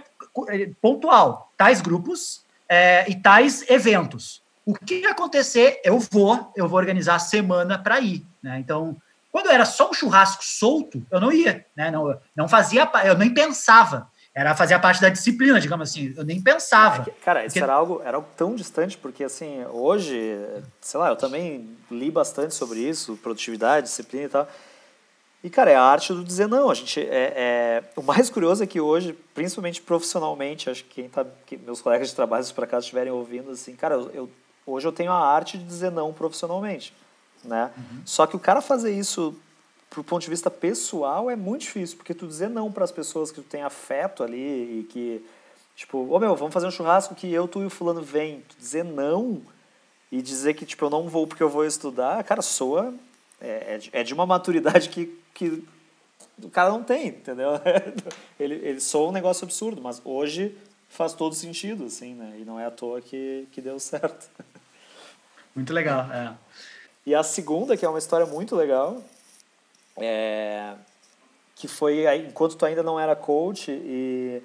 eh, pontual tais grupos é, e tais eventos o que acontecer eu vou eu vou organizar a semana para ir né? então quando era só um churrasco solto, eu não ia, né? Não, não fazia, eu nem pensava. Era fazer a parte da disciplina, digamos assim. Eu nem pensava. É cara, isso porque... era algo, era algo tão distante, porque assim, hoje, sei lá, eu também li bastante sobre isso, produtividade, disciplina e tal. E, cara, é a arte do dizer não. A gente é, é... O mais curioso é que hoje, principalmente profissionalmente, acho que quem tá. Que meus colegas de trabalho, se por acaso estiverem ouvindo, assim, cara, eu, eu, hoje eu tenho a arte de dizer não profissionalmente. Né? Uhum. Só que o cara fazer isso pro ponto de vista pessoal é muito difícil, porque tu dizer não para as pessoas que tu tem afeto ali e que tipo, ô oh, meu, vamos fazer um churrasco que eu, tu e o fulano vem, tu dizer não e dizer que tipo eu não vou porque eu vou estudar, cara, soa é, é, de, é uma maturidade que, que o cara não tem, entendeu? ele, ele soa um negócio absurdo, mas hoje faz todo sentido, assim, né? E não é à toa que, que deu certo. Muito legal, é. E a segunda, que é uma história muito legal, é, que foi enquanto tu ainda não era coach e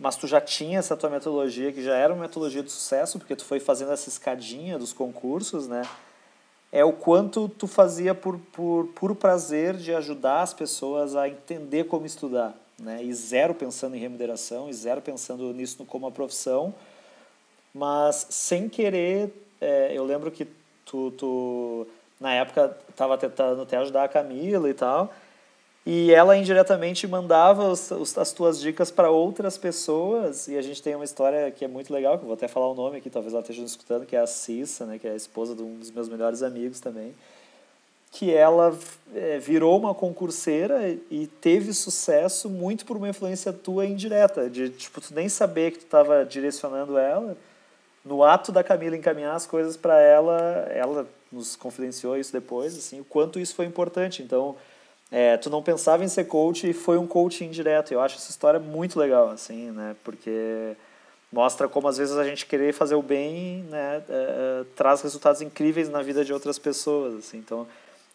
mas tu já tinha essa tua metodologia que já era uma metodologia de sucesso porque tu foi fazendo essa escadinha dos concursos, né? É o quanto tu fazia por por puro prazer de ajudar as pessoas a entender como estudar, né? E zero pensando em remuneração, e zero pensando nisso como uma profissão, mas sem querer, é, eu lembro que tu, tu na época estava tentando até ajudar a Camila e tal, e ela indiretamente mandava os, os, as tuas dicas para outras pessoas, e a gente tem uma história que é muito legal, que eu vou até falar o nome aqui, talvez ela esteja escutando, que é a Cissa, né, que é a esposa de um dos meus melhores amigos também, que ela é, virou uma concurseira e teve sucesso muito por uma influência tua indireta, de tipo, tu nem saber que tu estava direcionando ela, no ato da Camila encaminhar as coisas para ela, ela nos confidenciou isso depois, assim, o quanto isso foi importante. Então, é, tu não pensava em ser coach e foi um coach indireto. Eu acho essa história muito legal, assim, né? Porque mostra como às vezes a gente querer fazer o bem, né, é, é, traz resultados incríveis na vida de outras pessoas, assim. Então,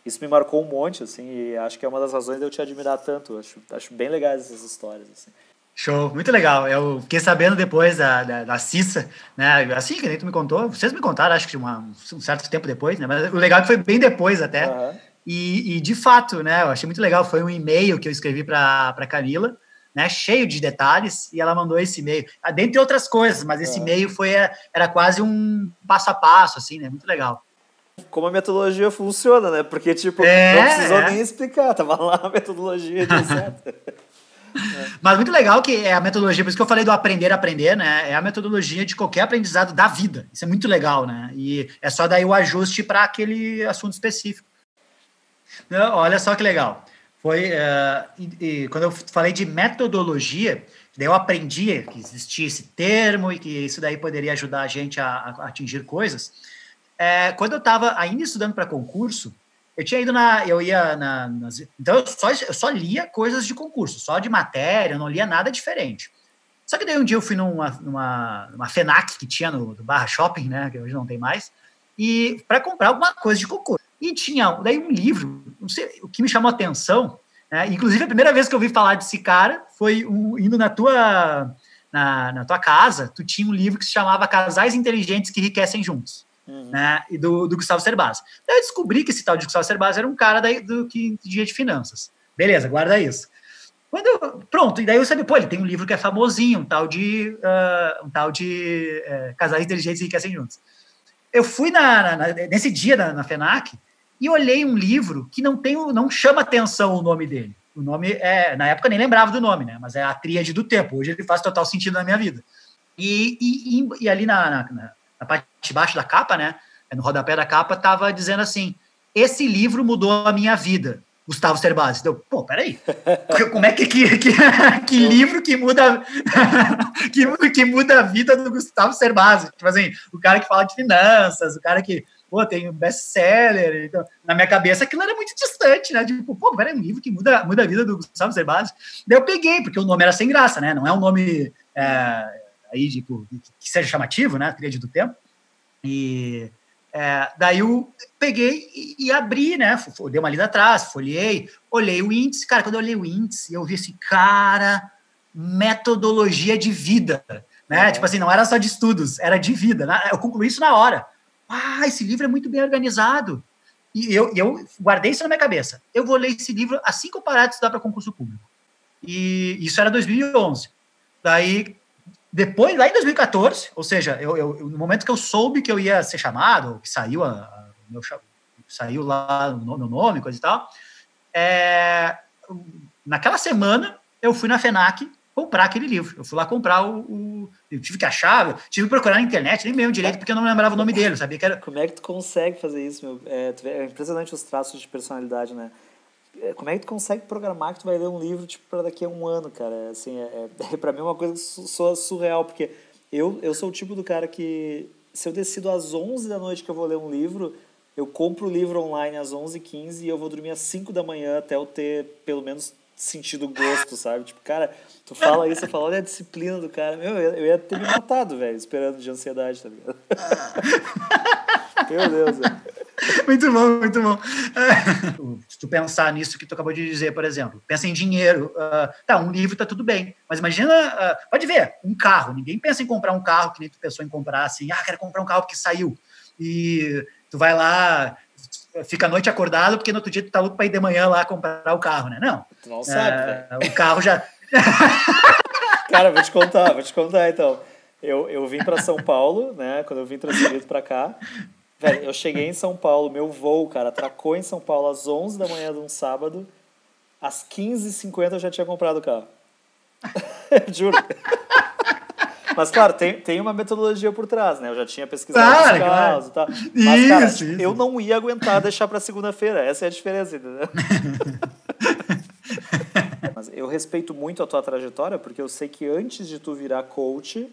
isso me marcou um monte, assim, e acho que é uma das razões de eu te admirar tanto. Acho, acho bem legais essas histórias, assim. Show, muito legal. Eu fiquei sabendo depois da, da, da Cissa, né? Assim que nem tu me contou, vocês me contaram, acho que uma, um certo tempo depois, né? Mas o legal é que foi bem depois até. Uhum. E, e, de fato, né? Eu achei muito legal. Foi um e-mail que eu escrevi para Camila, né? Cheio de detalhes, e ela mandou esse e-mail, ah, dentre outras coisas, mas esse uhum. e-mail foi era quase um passo a passo, assim, né? Muito legal. Como a metodologia funciona, né? Porque, tipo, é, não precisou é. nem explicar, tava lá a metodologia certo. Mas muito legal que é a metodologia, por isso que eu falei do aprender a aprender, né? É a metodologia de qualquer aprendizado da vida. Isso é muito legal, né? E é só daí o ajuste para aquele assunto específico. Olha só que legal. Foi uh, e, e, quando eu falei de metodologia, daí eu aprendi que existia esse termo e que isso daí poderia ajudar a gente a, a atingir coisas. É, quando eu estava ainda estudando para concurso, eu tinha ido na. Eu ia na. Nas, então, eu só, eu só lia coisas de concurso, só de matéria, não lia nada diferente. Só que daí um dia eu fui numa, numa, numa FENAC que tinha no, no Barra Shopping, né? Que hoje não tem mais, e para comprar alguma coisa de concurso. E tinha daí um livro, não sei, o que me chamou a atenção, né, inclusive a primeira vez que eu ouvi falar desse cara foi um, indo na tua, na, na tua casa, tu tinha um livro que se chamava Casais Inteligentes que Enriquecem Juntos uhum. né? E do, do Gustavo Cerbasi. Daí eu descobri que esse tal de Gustavo Cerbasi era um cara daí, do que entendia de finanças. Beleza, guarda isso. Quando eu, pronto, e daí eu sabia, pô, ele tem um livro que é famosinho, um tal de, uh, um tal de uh, Casais Inteligentes e Enriquecem Juntos. Eu fui na, na, nesse dia na, na, FENAC e olhei um livro que não tem, não chama atenção o nome dele. O nome é, na época nem lembrava do nome, né? Mas é a Tríade do Tempo. Hoje ele faz total sentido na minha vida. E, e, e ali na, na, na parte de baixo da capa, né? No rodapé da capa, estava dizendo assim: esse livro mudou a minha vida. Gustavo Cerbasi. Deu, pô, peraí. Como é que, que, que, que livro que muda que, que muda a vida do Gustavo Cerbasi? Tipo assim, o cara que fala de finanças, o cara que pô, tem um best-seller. Então, na minha cabeça, aquilo era muito distante, né? Tipo, pô, peraí, um livro que muda, muda a vida do Gustavo Cerbasi. Daí eu peguei, porque o nome era sem graça, né? Não é um nome é, aí, tipo, que seja chamativo, né? Tríade do tempo. E é, daí eu peguei e, e, abri, né? Dei uma lida atrás, folhei, olhei o índice. Cara, quando eu olhei o índice, eu vi esse cara, metodologia de vida, né? É. Tipo assim, não era só de estudos, era de vida. Né? Eu concluí isso na hora. Ah, esse livro é muito bem organizado. E eu, eu guardei isso na minha cabeça. Eu vou ler esse livro assim que eu parar de estudar para concurso público. E isso era 2011. Daí depois, lá em 2014, ou seja, eu, eu, no momento que eu soube que eu ia ser chamado, que saiu, a, a meu, saiu lá o meu nome, coisa e tal, é, naquela semana eu fui na FENAC comprar aquele livro. Eu fui lá comprar o, o eu tive que achar, tive que procurar na internet, nem mesmo direito, porque eu não lembrava o nome dele, sabia que era... Como é que tu consegue fazer isso, meu? É, é impressionante os traços de personalidade, né? É, como é que tu consegue programar que tu vai ler um livro, tipo, para daqui a um ano, cara? Assim, é, é, pra mim é uma coisa que surreal, porque eu, eu sou o tipo do cara que, se eu decido às 11 da noite que eu vou ler um livro, eu compro o livro online às 11h15 e eu vou dormir às 5 da manhã até eu ter, pelo menos, sentido gosto, sabe? Tipo, cara, tu fala isso, eu falo, olha a disciplina do cara. Meu, eu ia ter me matado, velho, esperando de ansiedade, tá ligado? Meu Deus, velho. Muito bom, muito bom. Se tu pensar nisso que tu acabou de dizer, por exemplo, pensa em dinheiro. Uh, tá, um livro tá tudo bem, mas imagina, uh, pode ver, um carro. Ninguém pensa em comprar um carro que nem tu pensou em comprar assim, ah, quero comprar um carro que saiu. E tu vai lá, fica a noite acordado, porque no outro dia tu tá louco para ir de manhã lá comprar o carro, né? Não. Tu não sabe, uh, O carro já. Cara, vou te contar, vou te contar então. Eu, eu vim para São Paulo, né? Quando eu vim transferido para cá. Velho, eu cheguei em São Paulo, meu voo, cara, atracou em São Paulo às 11 da manhã de um sábado. Às 15h50 eu já tinha comprado o carro. Juro. Mas, claro, tem, tem uma metodologia por trás, né? Eu já tinha pesquisado claro, os carros claro. e tal. Mas, isso, cara, eu não ia aguentar deixar para segunda-feira. Essa é a diferença, entendeu? Mas eu respeito muito a tua trajetória, porque eu sei que antes de tu virar coach,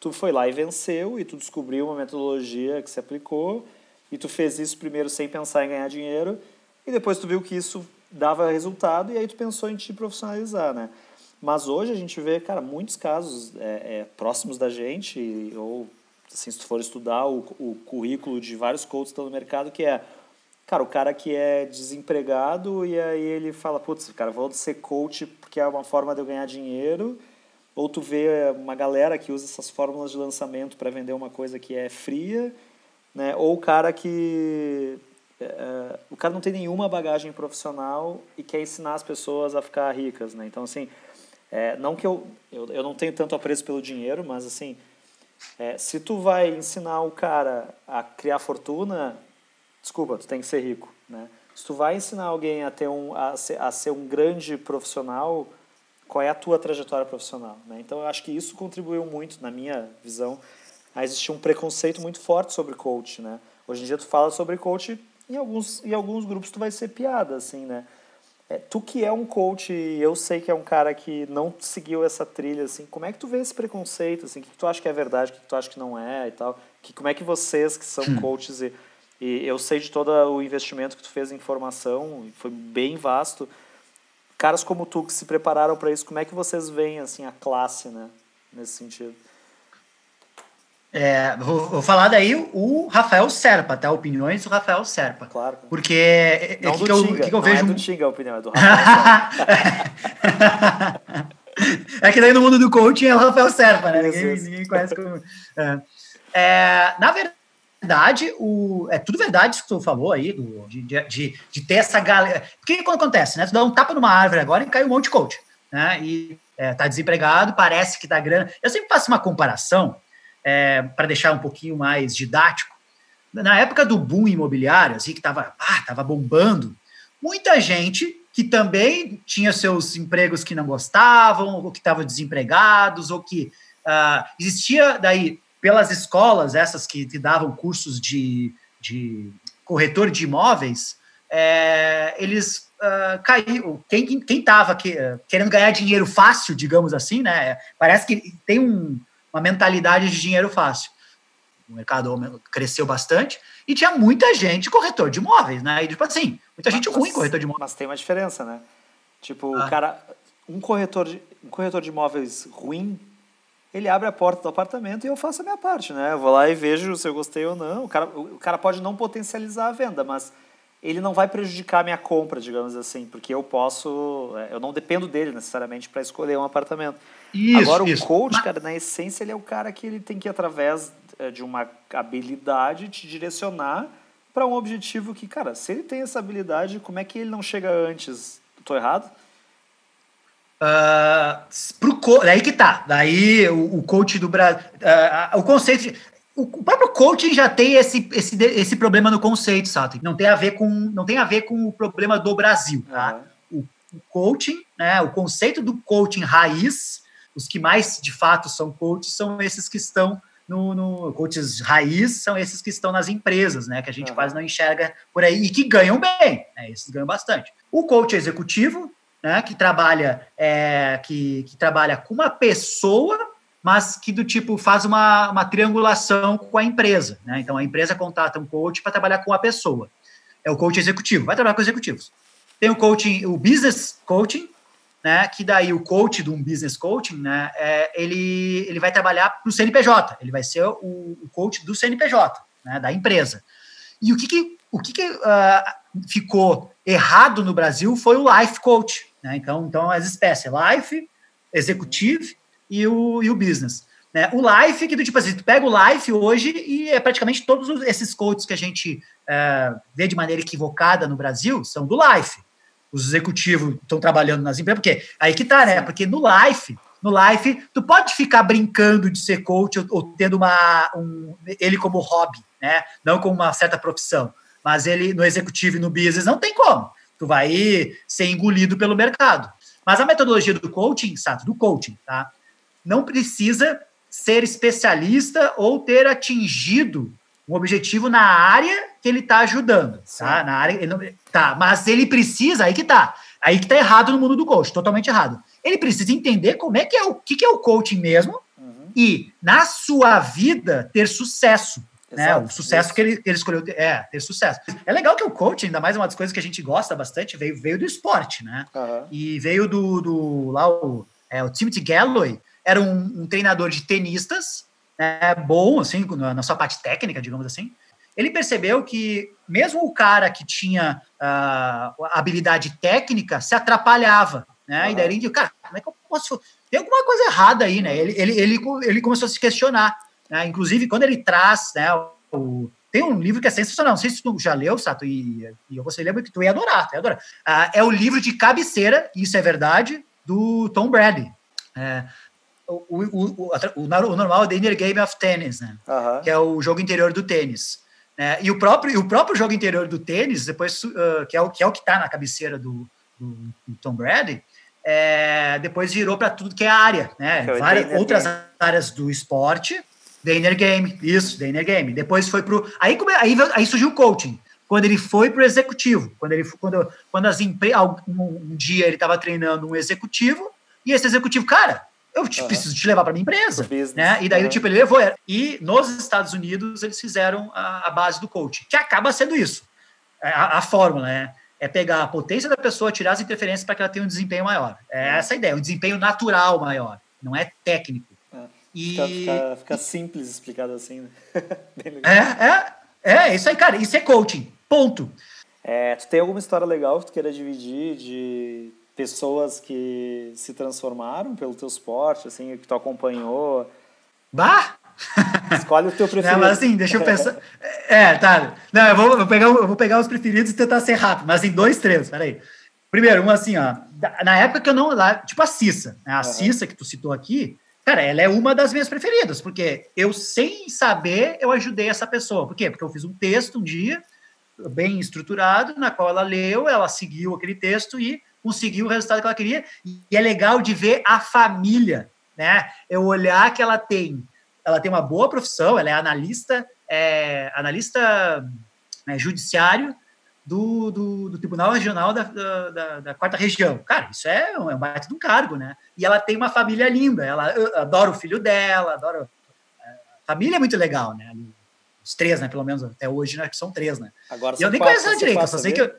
tu foi lá e venceu, e tu descobriu uma metodologia que se aplicou, e tu fez isso primeiro sem pensar em ganhar dinheiro, e depois tu viu que isso dava resultado, e aí tu pensou em te profissionalizar, né? Mas hoje a gente vê, cara, muitos casos é, é, próximos da gente, ou assim, se tu for estudar o, o currículo de vários coaches que estão no mercado, que é, cara, o cara que é desempregado e aí ele fala, putz, cara, vou ser coach porque é uma forma de eu ganhar dinheiro, ou tu vê uma galera que usa essas fórmulas de lançamento para vender uma coisa que é fria, né? ou o cara que é, o cara não tem nenhuma bagagem profissional e quer ensinar as pessoas a ficar ricas, né? Então, assim, é, não que eu, eu, eu não tenho tanto apreço pelo dinheiro, mas assim, é, se tu vai ensinar o cara a criar fortuna, desculpa, tu tem que ser rico, né? Se tu vai ensinar alguém a ter um a ser, a ser um grande profissional, qual é a tua trajetória profissional, né? Então eu acho que isso contribuiu muito na minha visão a existir um preconceito muito forte sobre coach, né? Hoje em dia tu fala sobre coach em alguns em alguns grupos tu vai ser piada assim, né? É, tu que é um coach, eu sei que é um cara que não seguiu essa trilha, assim, como é que tu vê esse preconceito, assim, o que, tu acha que é verdade, o que, tu acha que não é e tal, que, como é que vocês que são hum. coaches e, e eu sei de todo o investimento que tu fez em formação, foi bem vasto, caras como tu que se prepararam para isso, como é que vocês veem, assim, a classe, né, nesse sentido? É, vou, vou, falar daí o Rafael Serpa, tá? Opiniões do Rafael Serpa. Claro. Porque é, é que, que, eu, que, que eu vejo. É do a opinião, é do Rafael é que daí no mundo do coaching é o Rafael Serpa, né? Isso, ninguém, isso. ninguém conhece como. É. É, na verdade, o, é tudo verdade isso que tu falou aí, do, de, de, de ter essa galera. O que quando acontece, né? Tu dá um tapa numa árvore agora e cai um monte de coach. Né? E é, tá desempregado, parece que dá grana. Eu sempre faço uma comparação é, para deixar um pouquinho mais didático, na época do boom imobiliário, assim, que estava ah, tava bombando, muita gente que também tinha seus empregos que não gostavam, ou que estavam desempregados, ou que uh, existia daí pelas escolas, essas que, que davam cursos de, de corretor de imóveis, é, eles uh, caíram. Quem estava que, querendo ganhar dinheiro fácil, digamos assim, né? Parece que tem um, uma mentalidade de dinheiro fácil. O mercado cresceu bastante e tinha muita gente corretor de imóveis, né? E tipo assim, muita gente mas, ruim corretor de imóveis. Mas tem uma diferença, né? Tipo, ah. o cara, um corretor, de, um corretor de imóveis ruim, ele abre a porta do apartamento e eu faço a minha parte, né? Eu vou lá e vejo se eu gostei ou não. O cara, o cara pode não potencializar a venda, mas ele não vai prejudicar a minha compra, digamos assim, porque eu posso, é, eu não dependo dele necessariamente para escolher um apartamento. Isso, Agora, isso. o coach, cara, na essência, ele é o cara que ele tem que, através é, de uma habilidade, te direcionar para um objetivo que, cara, se ele tem essa habilidade, como é que ele não chega antes? Estou errado? Uh, pro daí que tá. Daí o, o coach do Brasil. Uh, o conceito. De, o, próprio coaching já tem esse, esse, esse problema no conceito, sabe? Não tem a ver com, não tem a ver com o problema do Brasil, tá? Uhum. O, o coaching, né, o conceito do coaching raiz os que mais de fato são coaches são esses que estão no, no coaches raiz são esses que estão nas empresas, né? Que a gente uhum. quase não enxerga por aí e que ganham bem, né? Esses ganham bastante. O coach executivo, né? Que trabalha, é, que, que trabalha com uma pessoa, mas que do tipo faz uma, uma triangulação com a empresa, né? Então a empresa contrata um coach para trabalhar com a pessoa. É o coach executivo, vai trabalhar com executivos. Tem o coaching, o business coaching, né, que daí o coach de um business coaching, né, é, ele, ele vai trabalhar para o CNPJ, ele vai ser o, o coach do CNPJ, né, da empresa. E o que, que o que, que uh, ficou errado no Brasil foi o life coach, né, então, então as espécies, life, executive e o, e o business. Né? O life, que do tipo assim, tu pega o life hoje e é praticamente todos esses coaches que a gente uh, vê de maneira equivocada no Brasil são do life os executivos estão trabalhando nas empresas, porque aí que tá, né? Porque no life, no life, tu pode ficar brincando de ser coach ou, ou tendo uma um, ele como hobby, né? Não como uma certa profissão, mas ele no executivo e no business não tem como. Tu vai ser engolido pelo mercado. Mas a metodologia do coaching, Sato, do coaching, tá? Não precisa ser especialista ou ter atingido um objetivo na área que ele está ajudando, tá? Na área, não, tá, mas ele precisa, aí que tá, aí que tá errado no mundo do coach, totalmente errado. Ele precisa entender como é que é o que, que é o coaching mesmo uhum. e na sua vida ter sucesso. Né? O sucesso que ele, ele escolheu ter, é ter sucesso. É legal que o coaching, ainda mais uma das coisas que a gente gosta bastante, veio, veio do esporte, né? Uhum. E veio do, do lá o, é, o Timothy Galloway, era um, um treinador de tenistas é, bom, assim, na sua parte técnica, digamos assim, ele percebeu que mesmo o cara que tinha uh, habilidade técnica se atrapalhava, né? Uhum. E daí ele disse, cara, como é que eu posso... Tem alguma coisa errada aí, né? Ele, ele, ele, ele começou a se questionar, né? Inclusive, quando ele traz, né, o, tem um livro que é sensacional, não sei se tu já leu, Sato, e, e eu você lembra que tu ia adorar, tu ia adorar. Uh, é o livro de cabeceira, isso é verdade, do Tom Brady. É, o, o, o, normal é o The Inner Game of Tennis, né? Uhum. Que é o jogo interior do tênis. Né? E o próprio, o próprio jogo interior do tênis, depois, uh, que, é o, que é o que está na cabeceira do, do, do Tom Brady, é, depois virou para tudo que é área, né? É Várias outras áreas do esporte, The Inner Game, isso, The Inner Game. Depois foi para aí, aí, aí surgiu o coaching quando ele foi para o executivo, quando ele quando, quando as empresas um, um, dia ele estava treinando um executivo e esse executivo, cara, eu te, uhum. preciso te levar para minha empresa. Né? E daí, uhum. tipo, ele levou. E nos Estados Unidos, eles fizeram a, a base do coaching, que acaba sendo isso. É, a, a, fórmula, né? É pegar a potência da pessoa, tirar as interferências para que ela tenha um desempenho maior. É uhum. essa a ideia, um desempenho natural maior, não é técnico. E... Fica, fica, fica, simples explicado assim, né? é, é, é, isso aí, cara. Isso é coaching. Ponto. É, tu tem alguma história legal que tu queira dividir de pessoas que se transformaram pelo teu esporte, assim, que tu acompanhou? Bah! Escolhe o teu preferido. Não, mas assim, deixa eu pensar. É, tá. Não, eu vou, vou, pegar, eu vou pegar os preferidos e tentar ser rápido, mas em dois, três, peraí. Primeiro, um assim, ó. Na época que eu não. Lá, tipo a Cissa. Né? A uhum. Cissa que tu citou aqui, cara, ela é uma das minhas preferidas, porque eu, sem saber, eu ajudei essa pessoa. Por quê? Porque eu fiz um texto um dia, bem estruturado, na qual ela leu, ela seguiu aquele texto e conseguiu o resultado que ela queria. E é legal de ver a família, né? Eu olhar que ela tem, ela tem uma boa profissão, ela é analista, é, analista é, judiciário do, do, do, Tribunal Regional da, da, da, Quarta Região. Cara, isso é um, é um baita de um cargo, né? E ela tem uma família linda, ela adora o filho dela, adora. É, a família é muito legal, né? Os três, né? Pelo menos até hoje, né? Que são três, né? Agora e eu nem conheço ela direito, só sei que eu,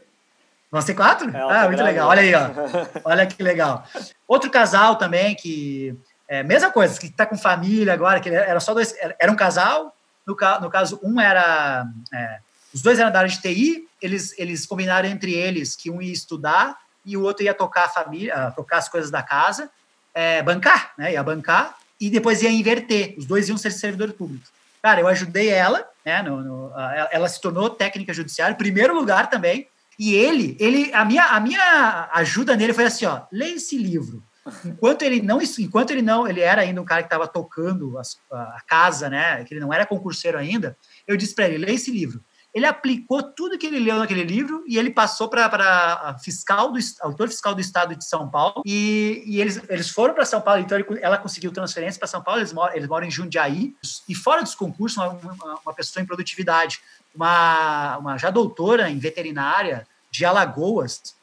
Vão ser quatro? É, ah, muito legal. Olha aí, ó. Olha que legal. Outro casal também que. É, mesma coisa, que está com família agora, que era só dois. Era um casal, no, no caso, um era. É, os dois eram da área de TI, eles, eles combinaram entre eles que um ia estudar e o outro ia tocar a família, tocar as coisas da casa, é, bancar, né? Ia bancar e depois ia inverter. Os dois iam ser servidores públicos. Cara, eu ajudei ela, né? No, no, ela se tornou técnica judiciária, primeiro lugar também e ele, ele a, minha, a minha ajuda nele foi assim, ó, leia esse livro. Enquanto ele não, enquanto ele não, ele era ainda um cara que estava tocando a, a, casa, né, que ele não era concurseiro ainda, eu disse para ele, leia esse livro. Ele aplicou tudo que ele leu naquele livro e ele passou para fiscal do autor fiscal do estado de São Paulo e, e eles, eles foram para São Paulo, então ele, ela conseguiu transferência para São Paulo, eles moram, eles moram em Jundiaí e fora dos concursos uma, uma, uma pessoa em produtividade, uma, uma já doutora em veterinária de Alagoas,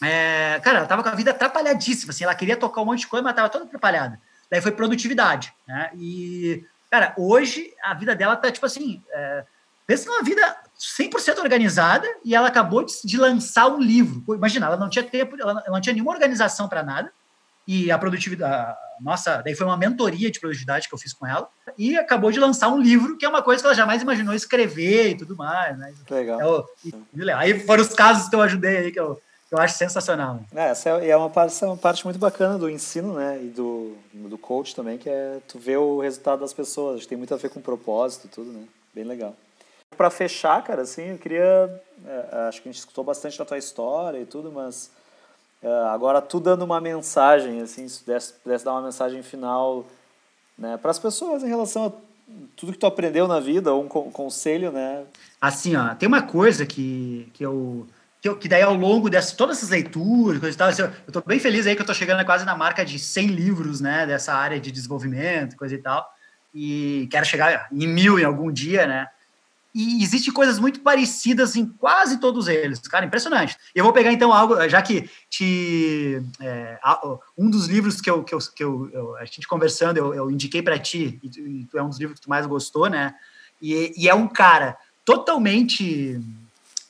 é, cara, ela tava com a vida atrapalhadíssima, assim, ela queria tocar um monte de coisa, mas tava toda atrapalhada. Daí foi produtividade, né? E, cara, hoje a vida dela tá, tipo assim, é, pensa numa vida 100% organizada e ela acabou de, de, lançar um livro. Imagina, ela não tinha tempo, ela não tinha nenhuma organização para nada. E a produtividade, a nossa, daí foi uma mentoria de produtividade que eu fiz com ela. E acabou de lançar um livro, que é uma coisa que ela jamais imaginou escrever e tudo mais. Né? Legal. Eu, é aí foram os casos que eu ajudei aí, que eu, que eu acho sensacional. É, essa é, é uma parte, essa é uma parte muito bacana do ensino, né? E do, do coach também, que é tu ver o resultado das pessoas. Acho que tem muito a ver com propósito e tudo, né? Bem legal para fechar, cara, assim, eu queria. É, acho que a gente escutou bastante da tua história e tudo, mas é, agora tu dando uma mensagem, assim, se pudesse, pudesse dar uma mensagem final né, para as pessoas em relação a tudo que tu aprendeu na vida, ou um conselho, né? Assim, ó, tem uma coisa que, que eu. Que, eu, que daí ao longo dessas todas essas leituras, coisa e tal, assim, eu estou bem feliz aí que eu estou chegando quase na marca de 100 livros, né, dessa área de desenvolvimento, coisa e tal, e quero chegar em mil em algum dia, né, e existem coisas muito parecidas em quase todos eles. Cara, impressionante. Eu vou pegar então algo, já que te, é, um dos livros que eu, que eu, que eu, eu a gente conversando, eu, eu indiquei para ti, e tu, e tu, é um dos livros que tu mais gostou, né? E, e é um cara totalmente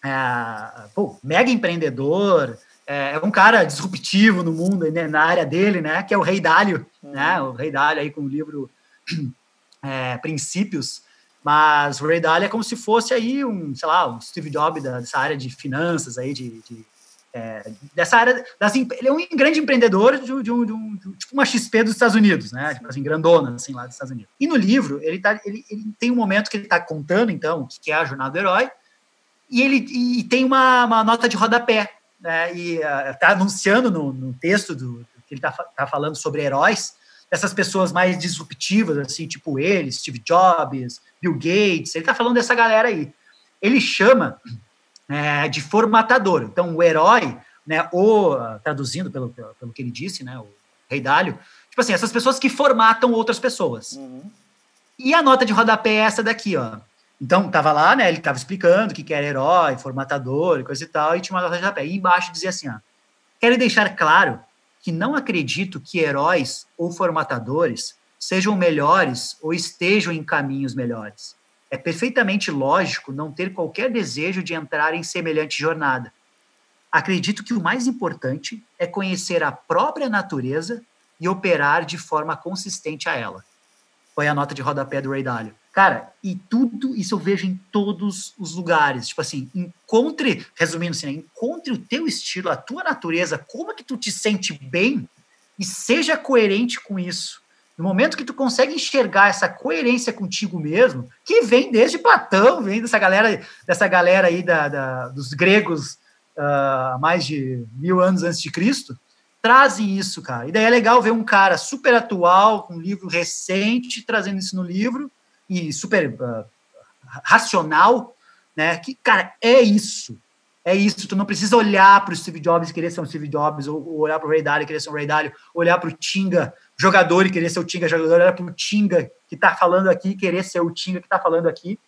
é, pô, mega empreendedor, é, é, um cara disruptivo no mundo, né, na área dele, né? Que é o Rei Dálio, uhum. né? O Rei Dálio aí com o livro é, Princípios. Mas o Ray Dalio é como se fosse aí um, sei lá, um Steve Jobs dessa área de finanças aí, de, de é, dessa área, das, ele é um grande empreendedor de, um, de, um, de, tipo uma XP dos Estados Unidos, né, tipo assim, grandona, assim, lá dos Estados Unidos. E no livro, ele, tá, ele, ele tem um momento que ele está contando, então, que é a jornada do herói, e ele e tem uma, uma nota de rodapé, né, e está uh, anunciando no, no texto do, que ele está tá falando sobre heróis, dessas pessoas mais disruptivas, assim, tipo ele, Steve Jobs, Bill Gates, ele está falando dessa galera aí. Ele chama é, de formatador. Então, o herói, né, ou, traduzindo pelo, pelo que ele disse, né, o Rei Dálio, tipo assim, essas pessoas que formatam outras pessoas. Uhum. E a nota de rodapé é essa daqui, ó. Então, tava lá, né, ele tava explicando o que, que era herói, formatador e coisa e tal, e tinha uma nota de rodapé. E embaixo dizia assim, ó, quero deixar claro que não acredito que heróis ou formatadores sejam melhores ou estejam em caminhos melhores. É perfeitamente lógico não ter qualquer desejo de entrar em semelhante jornada. Acredito que o mais importante é conhecer a própria natureza e operar de forma consistente a ela. Foi a nota de rodapé do Ray Dalio. Cara, e tudo isso eu vejo em todos os lugares. Tipo assim, encontre, resumindo assim, né, encontre o teu estilo, a tua natureza, como é que tu te sente bem e seja coerente com isso. No momento que tu consegue enxergar essa coerência contigo mesmo, que vem desde Platão, vem dessa galera, dessa galera aí da, da dos gregos uh, mais de mil anos antes de Cristo, trazem isso, cara. E daí é legal ver um cara super atual, com um livro recente, trazendo isso no livro, e super uh, racional, né? Que, cara, é isso. É isso. Tu não precisa olhar para o Steve Jobs querer ser um Steve Jobs, ou, ou olhar para o Ray Dalio querer ser um Ray Dalio, olhar para o Tinga jogador e querer ser o Tinga jogador, era pro Tinga que tá falando aqui, querer ser o Tinga que tá falando aqui.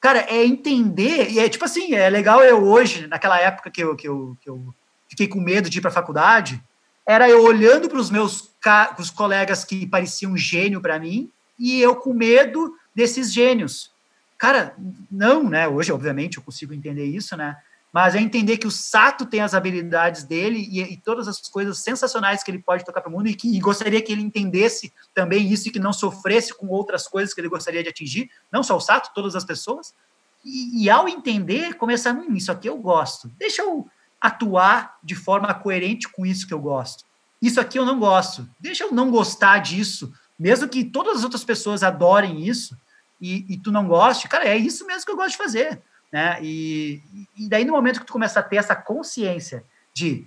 Cara, é entender, e é tipo assim, é legal eu hoje, naquela época que eu, que eu, que eu fiquei com medo de ir para a faculdade, era eu olhando para os meus os colegas que pareciam gênio para mim, e eu com medo desses gênios. Cara, não, né? Hoje, obviamente, eu consigo entender isso, né? Mas é entender que o Sato tem as habilidades dele e, e todas as coisas sensacionais que ele pode tocar para o mundo e, que, e gostaria que ele entendesse também isso e que não sofresse com outras coisas que ele gostaria de atingir, não só o Sato, todas as pessoas. E, e ao entender, começar, hum, isso aqui eu gosto, deixa eu atuar de forma coerente com isso que eu gosto. Isso aqui eu não gosto, deixa eu não gostar disso, mesmo que todas as outras pessoas adorem isso e, e tu não goste, cara, é isso mesmo que eu gosto de fazer né? E, e daí, no momento que tu começa a ter essa consciência de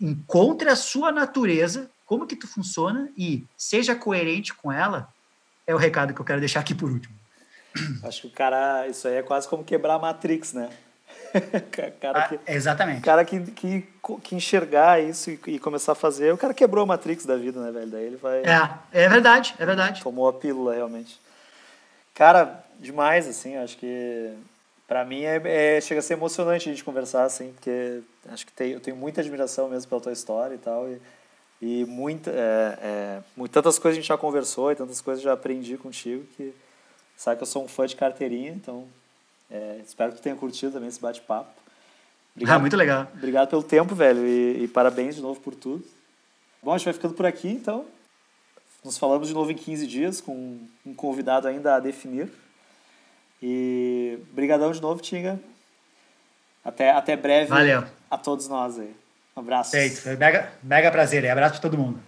encontre a sua natureza, como que tu funciona e seja coerente com ela, é o recado que eu quero deixar aqui por último. Acho que o cara, isso aí é quase como quebrar a Matrix, né? cara que, ah, exatamente. cara que, que, que enxergar isso e, e, começar a fazer, o cara quebrou a Matrix da vida, né, velho? Daí ele vai. É, é verdade, é verdade. Tomou a pílula, realmente. Cara, demais, assim, acho que para mim é, é, chega a ser emocionante a gente conversar, assim, porque acho que tem, eu tenho muita admiração mesmo pela tua história e tal. E, e muita, é, é, tantas coisas a gente já conversou e tantas coisas já aprendi contigo que sabe que eu sou um fã de carteirinha, então é, espero que tu tenha curtido também esse bate-papo. Ah, muito legal. Obrigado pelo tempo, velho, e, e, parabéns de novo por tudo. Bom, a gente vai ficando por aqui, então. Nos falamos de novo em 15 dias com um convidado ainda a definir. E brigadão de novo, Tinga. Até, até breve Valeu. a todos nós aí. Um abraço. Feito. Mega, mega prazer. Abraço para todo mundo.